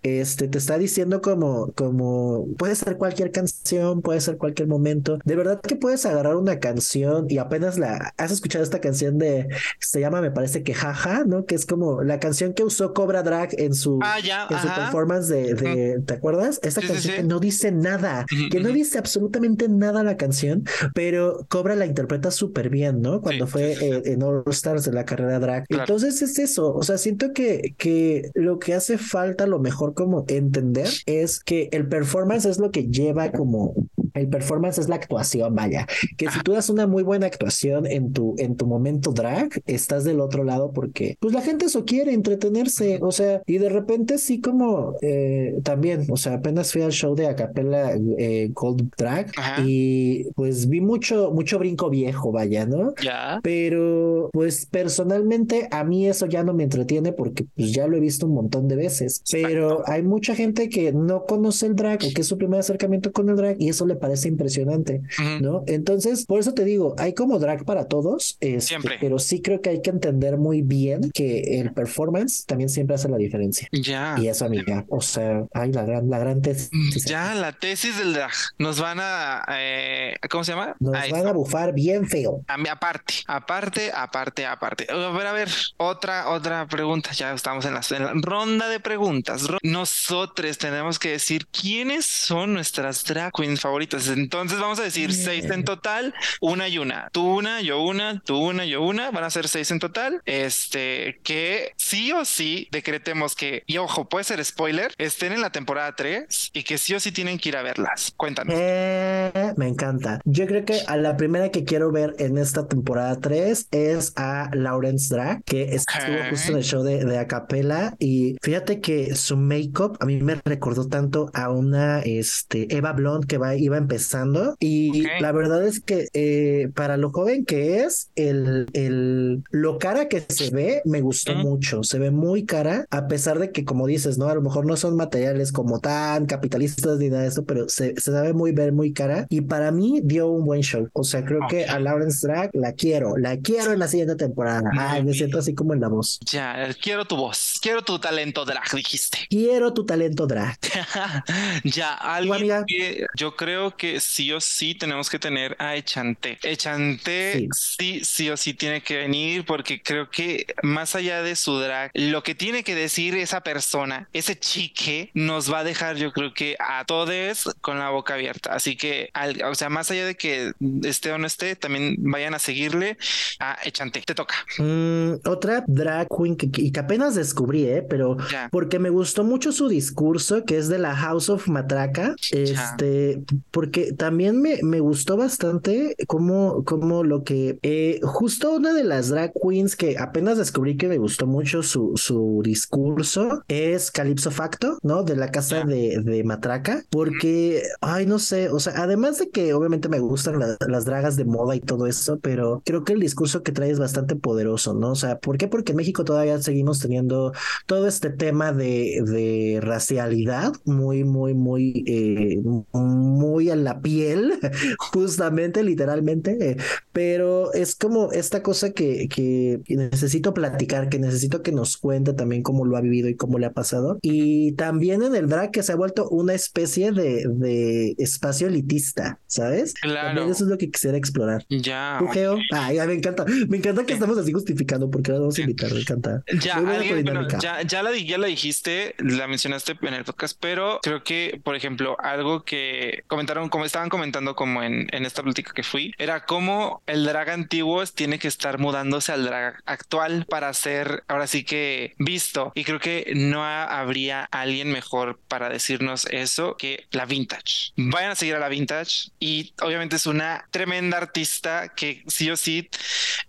este, te está diciendo como, como, puede ser cualquier canción, puede ser cualquier momento. De verdad que puedes agarrar una canción y apenas la, has escuchado esta canción de, se llama, me parece que Jaja, ¿no? Que es como la canción que usó Cobra Drag en su, Ah, ya, en su performance de, de- ¿te acuerdas? Esta Sí, canción sí. que no dice nada, que no dice absolutamente nada la canción, pero Cobra la interpreta súper bien, ¿no? Cuando Sí, fue sí, sí, sí. eh, en All Stars de la carrera drag. Claro. Entonces es eso, o sea, siento que, que lo que hace falta lo mejor como entender es que el performance es lo que lleva como el performance es la actuación, vaya. Que si tú das una muy buena actuación en tu, en tu momento drag, estás del otro lado porque pues la gente eso quiere, entretenerse, o sea, y de repente sí como eh, también, o sea, apenas fui al show de Acapella eh, Gold Drag Ajá. y pues vi mucho, mucho brinco viejo, vaya, ¿no? Ya. Pero pues personalmente a mí eso ya no me entretiene porque pues ya lo he visto un montón de veces. Pero hay mucha gente que no conoce el drag o que es su primer acercamiento con el drag y eso le parece impresionante. ¿no? Entonces, por eso te digo, hay como drag para todos, este, Siempre. pero sí creo que hay que entender muy bien que el performance también siempre hace la diferencia. Ya. Y eso, amiga, o sea, hay la gran, la gran tesis. Ya, la tesis del drag. Nos van a. eh, ¿Cómo se llama? Nos Ahí van está. a bufar bien feo. A mí, aparte, aparte, aparte, aparte. A ver, a ver, otra, otra pregunta. Ya estamos en la, en la ronda de preguntas. Ro- Nosotros tenemos que decir quiénes son nuestras drag queens favoritas. Entonces vamos a decir seis en total, una y una. Tú una, yo una, tú una, yo una. Van a ser seis en total. Este, que sí o sí decretemos que, y ojo, puede ser spoiler, estén en la temporada 3 y que sí o sí tienen que ir a verlas. Cuéntanos. Eh, me encanta. Yo creo que a la primera que quiero ver en esta temporada 3 es a Lawrence Drag, que estuvo justo en el show de, de Acapella. Y fíjate que su make-up a mí me recordó tanto a una este, Eva Blonde que va, iba empezando. Y Ok. la verdad es que eh, para lo joven que es, el, el, lo cara que se ve me gustó Ujú. mucho. Se ve muy cara, a pesar de que, como dices, ¿no? A lo mejor no son materiales como tan capitalistas ni nada de eso, pero se, se sabe muy ver muy cara. Y para mí dio un buen show. O sea, creo que Ok. a Lawrence Drag la quiero, la quiero en la siguiente temporada. Ay, me siento así como en la voz. Ya, quiero tu voz, quiero tu talento drag, dijiste. Quiero tu talento drag. ya, alguien que yo creo que sí o sí tenemos que tener a Echante. Echante Sí. sí. sí, o sí tiene que venir porque creo que más allá de su drag, lo que tiene que decir esa persona, ese chique, nos va a dejar yo creo que a todos con la boca abierta. Así que, al- o sea, más allá de que esté o no esté, también vayan a seguirle a Echante. Te toca. Mm, otra drag queen que, que apenas descubrí, ¿eh? Pero porque me gustó mucho su discurso, que es de la House of Matraca, este, porque también me, me gustó bastante como, como lo que, eh, justo una de las drag queens que apenas descubrí que me gustó mucho su, su discurso es Calypso Facto, ¿no? De la casa de, de Matraca, porque, ay, no sé, o sea, además de que obviamente me gustan la- las dragas de moda y todo eso, pero creo que el discurso que trae es bastante poderoso, ¿no? O sea, ¿por qué? Porque en México todavía seguimos teniendo todo este tema de, de racialidad muy, muy, muy, eh, muy en la piel, justamente, literalmente, pero es como esta cosa que, que necesito platicar, que necesito que nos cuente también cómo lo ha vivido y cómo le ha pasado. Y también en el drag que se ha vuelto una especie de, de espacio elitista, ¿sabes? Claro. También eso es lo que quisiera explorar. Ya. Ay, me encanta. Me encanta que estamos así justificando porque la vamos a invitar, me encanta. Ya, alguien- bueno, ya, ya la, ya la dijiste, la mencionaste en el podcast, pero creo que, por ejemplo, algo que comentaron, como estaban comentando como en, en esta plática que fui, era cómo el drag antiguo tiene que estar mudándose al drag actual para ser ahora sí que visto. Y creo que no ha- habría alguien mejor para decirnos eso que la vintage. Vayan a seguir a la vintage y obviamente es una tremenda artista que sí o sí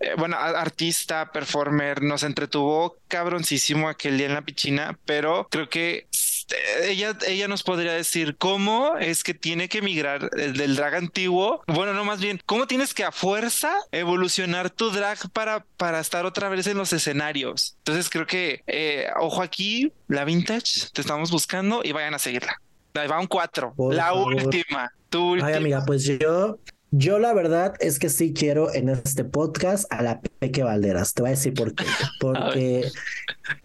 eh, bueno, artista, performer, nos entretuvo cabroncísimo aquel día en la piscina, pero creo que ella, ella nos podría decir cómo es que tiene que migrar el del drag antiguo. Bueno, no más bien, cómo tienes que a fuerza evolucionar tu drag para, para estar otra vez en los escenarios. Entonces creo que, eh, ojo aquí, la vintage, te estamos buscando y vayan a seguirla. Ahí va un 4, Por la favor. última, tu última. Ay, amiga, pues yo, yo la verdad es que sí quiero en este podcast a la Peque Valderas. Te voy a decir por qué. Porque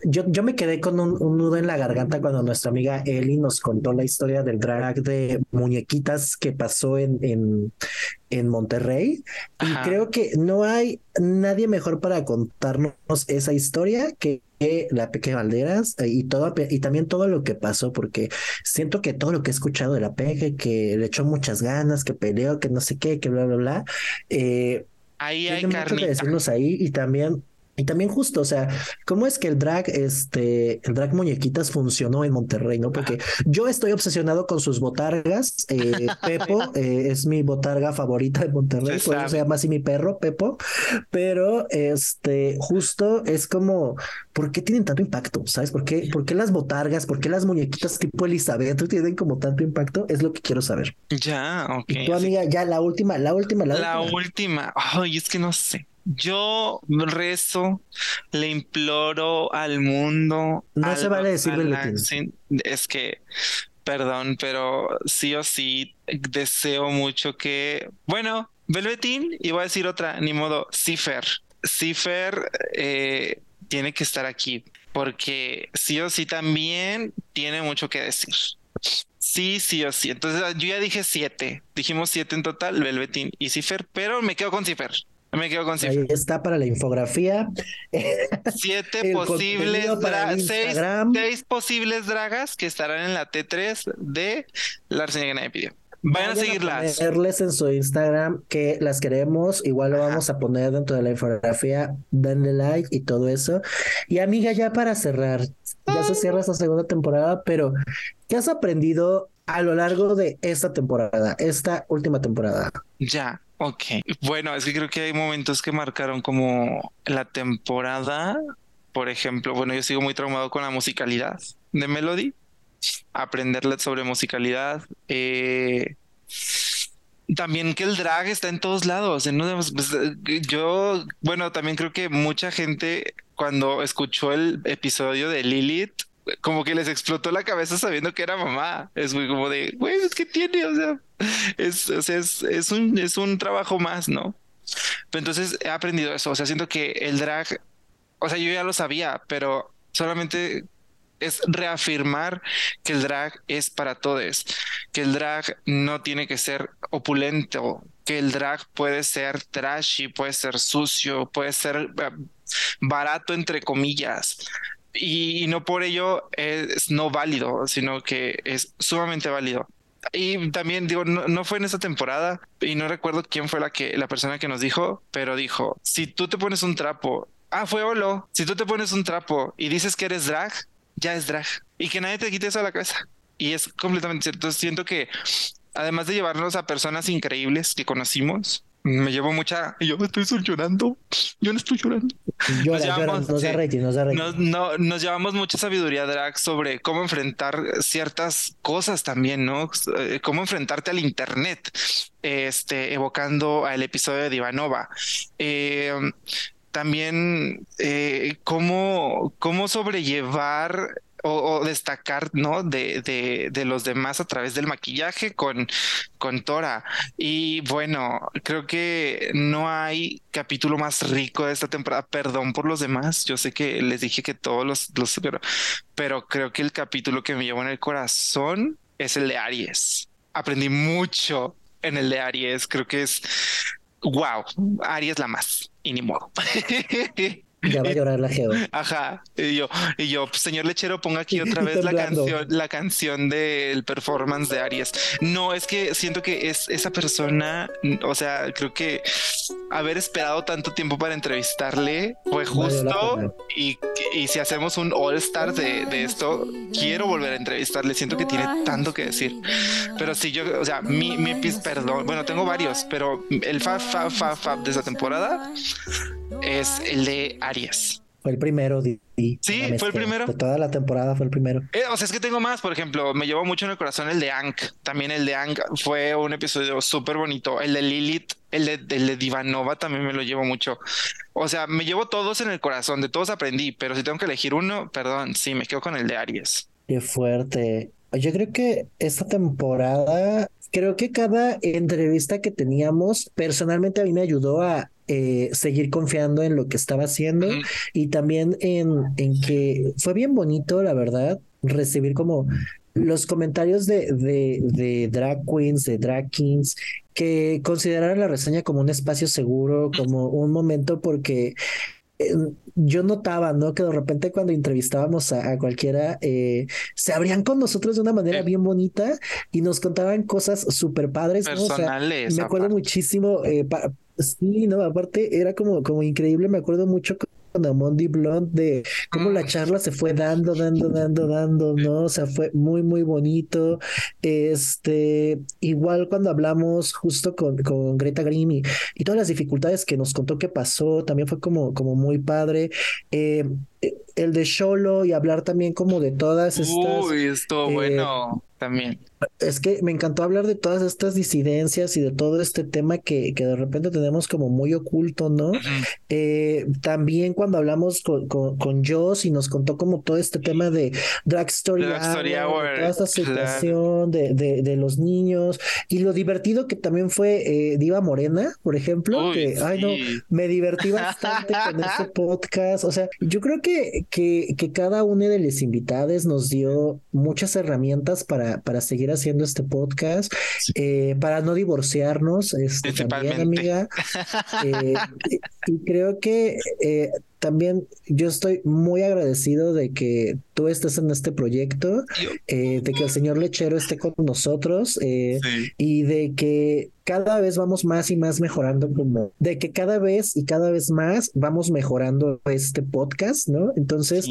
yo, yo me quedé con un, un nudo en la garganta cuando nuestra amiga Eli nos contó la historia del drag de muñequitas que pasó en, en, en Monterrey. Y creo que no hay nadie mejor para contarnos esa historia que la Peque Valderas eh, y todo y también todo lo que pasó porque siento que todo lo que he escuchado de la Peque que le echó muchas ganas que peleó que no sé qué que bla bla bla eh, Ahí hay mucho que decirnos ahí y también y también justo, o sea, ¿cómo es que el drag, este, el drag muñequitas funcionó en Monterrey, no? Porque yo estoy obsesionado con sus botargas. eh, Pepo eh, es mi botarga favorita de Monterrey, por eso se llama así mi perro, Pepo. Pero, este, justo es como, ¿por qué tienen tanto impacto? ¿Sabes? ¿Por qué, por qué las botargas, por qué las muñequitas tipo Elizabeth tienen como tanto impacto? Es lo que quiero saber. Ya, ok. Y tu amiga, ya la última, la última, la, La última. última, ay, es que no sé. Yo rezo, le imploro al mundo. No al- se vale decir sí, Es que, perdón, pero sí o sí deseo mucho que, bueno, Velvetín y voy a decir otra, ni modo, Cifer. Cifer eh, tiene que estar aquí porque sí o sí también tiene mucho que decir. Sí, sí o sí. Entonces yo ya dije siete. Dijimos siete en total, Velvetín y Cifer, pero me quedo con Cifer. Me quedo con Ahí está para la infografía. Siete posibles seis, seis posibles dragas que estarán en la T3 de la nadie pidió. Vayan a seguirlas. ponerles en su Instagram que las queremos. Igual lo vamos a poner dentro de la infografía. Denle like y todo eso. Y amiga, ya para cerrar, ya se cierra esta segunda temporada, pero ¿qué has aprendido a lo largo de esta temporada, esta última temporada? Ya, ok. Bueno, es que creo que hay momentos que marcaron como la temporada. Por ejemplo, bueno, yo sigo muy traumado con la musicalidad de Melody. Aprenderle sobre musicalidad. Eh, también que el drag está en todos lados. pues, yo, bueno, también creo que mucha gente cuando escuchó el episodio de Lilith, como que les explotó la cabeza sabiendo que era mamá. Es muy como de, güey, que tiene, o sea, es, es, es un, es un trabajo más, ¿no? Pero entonces he aprendido eso, o sea, siento que el drag, o sea, yo ya lo sabía, pero solamente es reafirmar que el drag es para todos, que el drag no tiene que ser opulento, que el drag puede ser trashy, puede ser sucio, puede ser eh, barato entre comillas. Y, no por ello es no válido, sino que es sumamente válido. Y también digo, no, no fue en esta temporada y no recuerdo quién fue la que la persona que nos dijo, pero dijo, si tú te pones un trapo, ah, fue Olo, si tú te pones un trapo y dices que eres drag, ya es drag y que nadie te quite eso de la cabeza. Y es completamente cierto. Siento que además de llevarnos a personas increíbles que conocimos, me llevo mucha, y yo me estoy llorando, yo no estoy llorando. Llora, llora, llamamos, nos sí. nos no, llevamos mucha sabiduría drag sobre cómo enfrentar ciertas cosas también, ¿no? Eh, Cómo enfrentarte al internet, este, evocando al episodio de Divanova. Eh, también eh, cómo, cómo sobrellevar o, destacar, ¿no? De, de, de, los demás a través del maquillaje con, con Tora. Y bueno, creo que no hay capítulo más rico de esta temporada. Perdón por los demás. Yo sé que les dije que todos los, los pero, pero creo que el capítulo que me llevó en el corazón es el de Aries. Aprendí mucho en el de Aries. Creo que es wow. Aries la más y ni modo. Ya va a llorar la Geo. Ajá. Y yo, y yo, pues, señor lechero, ponga aquí otra vez la canción, la canción del performance de Aries. No, es que siento que es esa persona, o sea, creo que haber esperado tanto tiempo para entrevistarle fue justo. Y, y, si hacemos un All Star de, de, esto, quiero volver a entrevistarle. Siento que tiene tanto que decir. Pero sí, yo, o sea, mi, mi perdón. Bueno, tengo varios, pero el fa, fa, fa, fa de esa temporada es el de Aries. Fue el primero, Sí, fue el primero. De toda la temporada fue el primero. Eh, o sea, es que tengo más, por ejemplo, me llevó mucho en el corazón el de Ank. También el de Ank fue un episodio súper bonito. El de Lilith, el de, el de Divanova también me lo llevo mucho. O sea, me llevo todos en el corazón, de todos aprendí, pero si tengo que elegir uno, perdón, sí, me quedo con el de Aries. Qué fuerte. Yo creo que esta temporada, creo que cada entrevista que teníamos, personalmente a mí me ayudó a eh, seguir confiando en lo que estaba haciendo y también en, en que fue bien bonito, la verdad, recibir como los comentarios de, de, de drag queens, de drag kings, que consideraron la reseña como un espacio seguro, como un momento porque eh, yo notaba, ¿no? Que de repente cuando entrevistábamos a, cualquiera, eh, se abrían con nosotros de una manera bien bonita y nos contaban cosas súper padres. Personales. me acuerdo muchísimo, eh, Sí, no, aparte era como, como increíble, me acuerdo mucho con Amondi Blonde de cómo la charla se fue dando, dando, dando, dando, ¿no? O sea, fue muy, muy bonito. Este, igual cuando hablamos justo con, con Greta Grimm y, todas las dificultades que nos contó que pasó, también fue como, como muy padre. Eh, el de Sholo y hablar también como de todas estas. Uy, esto bueno también. Es que me encantó hablar de todas estas disidencias y de todo este tema que, que de repente tenemos como muy oculto, ¿no? Eh, también cuando hablamos con, con, Joss y nos contó como todo este tema de Drag Story, Hour, toda esta situación de, de, los niños y lo divertido que también fue eh, Diva Morena, por ejemplo, que, ay no, me divertí bastante con ese podcast. O sea, yo creo que, que, que cada uno de los invitados nos dio muchas herramientas para, para seguir haciendo este podcast, eh, para no divorciarnos, este, también, amiga. Eh, y, creo que eh, también yo estoy muy agradecido de que tú estés en este proyecto, de que el señor lechero esté con nosotros y de que cada vez vamos más y más mejorando como de que cada vez y cada vez más vamos mejorando este podcast, ¿no? Entonces,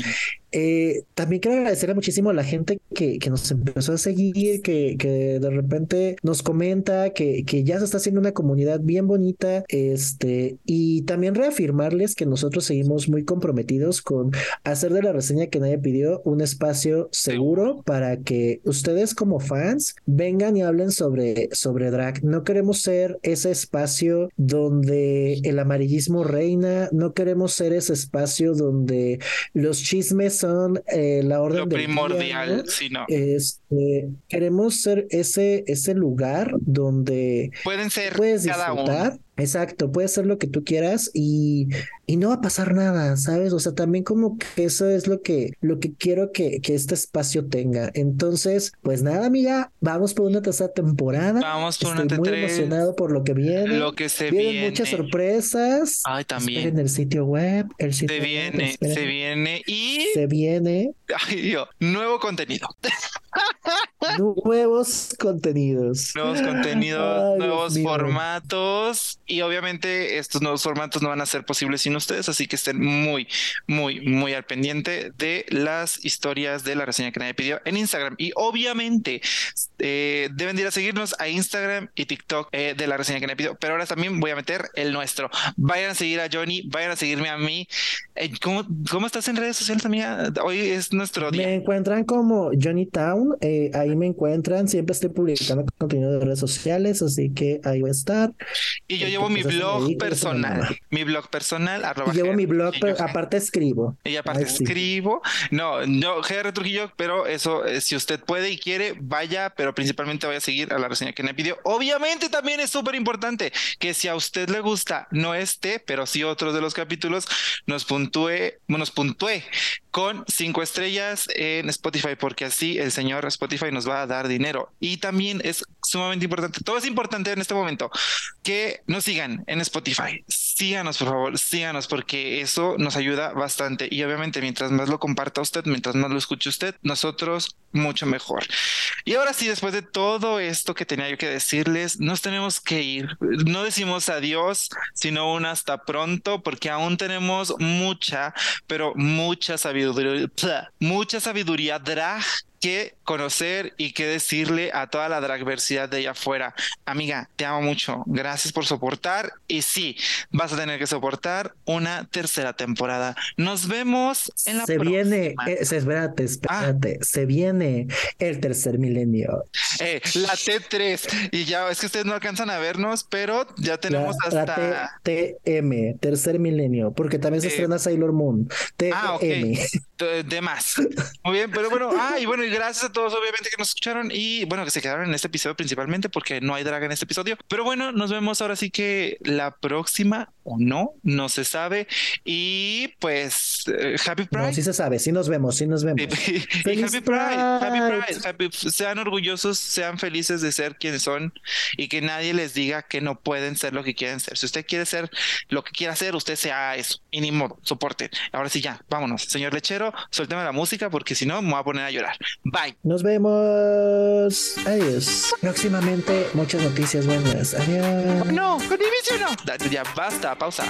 eh, también quiero agradecerle muchísimo a la gente que, que nos empezó a seguir, que, que de repente nos comenta que, que ya se está haciendo una comunidad bien bonita, este, y también reafirmarles que nosotros seguimos muy comprometidos con hacer de la reseña que nadie pidió un espacio seguro para que ustedes como fans vengan y hablen sobre, sobre drag. No queremos ser ese espacio donde el amarillismo reina, no queremos ser ese espacio donde los chismes son eh, la orden Lo primordial, sino este, queremos ser ese, ese lugar donde pueden ser puedes disfrutar. Exacto, puede ser lo que tú quieras y, y, no va a pasar nada, ¿sabes? O sea, también como que eso es lo que, lo que quiero que, que este espacio tenga. Entonces, pues nada, amiga, vamos por una tercera temporada. Vamos por Estoy muy emocionado por lo que viene. Lo que se Vienen viene. muchas sorpresas. Ay, también. en el sitio web, el sitio Se viene, se viene y... Se viene. Ay, Dios, nuevo contenido. nuevos contenidos. Nuevos contenidos, nuevos formatos y obviamente estos nuevos formatos no van a ser posibles sin ustedes, así que estén muy, muy, muy al pendiente de las historias de la reseña que nadie pidió en Instagram y obviamente eh, deben de ir a seguirnos a Instagram y TikTok eh, de la reseña que nadie pidió, pero ahora también voy a meter el nuestro. Vayan a seguir a Johnny, vayan a seguirme a mí. Eh, ¿cómo, ¿Cómo estás en redes sociales, amiga? Hoy es nuestro día. Me encuentran como Johnny Town Instagram, eh, ahí me encuentran, siempre estoy publicando contenido de redes sociales, así que ahí voy a estar. Y yo Eh, llevo mi blog ahí, personal, mi blog personal, arroba llevo mi blog, pero Trujillo aparte escribo. Y aparte Ay, sí. escribo, no, no, GR Trujillo, pero eso, eh, si usted puede y quiere, vaya, pero principalmente vaya a seguir a la reseña que me pidió. Obviamente también es súper importante que si a usted le gusta, no este, pero sí otros de los capítulos, nos puntúe, nos puntúe con cinco estrellas en Spotify, porque así el señor Spotify nos va a dar dinero. Y también es sumamente importante, todo es importante en este momento, que nos sigan en Spotify. Síganos, por favor, síganos, porque eso nos ayuda bastante. Y obviamente, mientras más lo comparta usted, mientras más lo escuche usted, nosotros mucho mejor. Y ahora sí, después de todo esto que tenía yo que decirles, nos tenemos que ir. No decimos adiós, sino un hasta pronto, porque aún tenemos mucha, pero mucha sabiduría, mucha sabiduría drag que conocer y que decirle a toda la dragversidad de allá afuera. Amiga, te amo mucho. Gracias por soportar. Y sí, vas a tener que soportar una tercera temporada. Nos vemos en la se viene, eh, se- espérate, espérate, se viene el tercer milenio. Eh, la T3. Y ya es que ustedes no alcanzan a vernos, pero ya La, tenemos la hasta. T- TM, tercer milenio, porque también se Eh, estrena Sailor Moon. TM. Ah, ok. de, de más. Muy bien, pero bueno, ah, y bueno, gracias a todos, obviamente, que nos escucharon y bueno, que se quedaron en este episodio principalmente porque no hay drag en este episodio. Pero bueno, nos vemos ahora sí que la próxima o no, no se sabe. Y pues, eh, Happy Pride. No, sí se sabe, sí nos vemos, sí nos vemos. Y, y ¡Feliz Happy Pride, Happy Pride! Pride, Happy- sean orgullosos, sean felices de ser quienes son y que nadie les diga que no pueden ser lo que quieren ser. Si usted quiere ser lo que quiera ser, usted sea eso y ni modo, soporte. Ahora sí, ya, vámonos. Señor Lechero, suélteme la música porque si no me voy a poner a llorar. Bye. Nos vemos. Adiós. Próximamente muchas noticias buenas. Adiós. No, con inicio no. Da- Ya basta, pausa.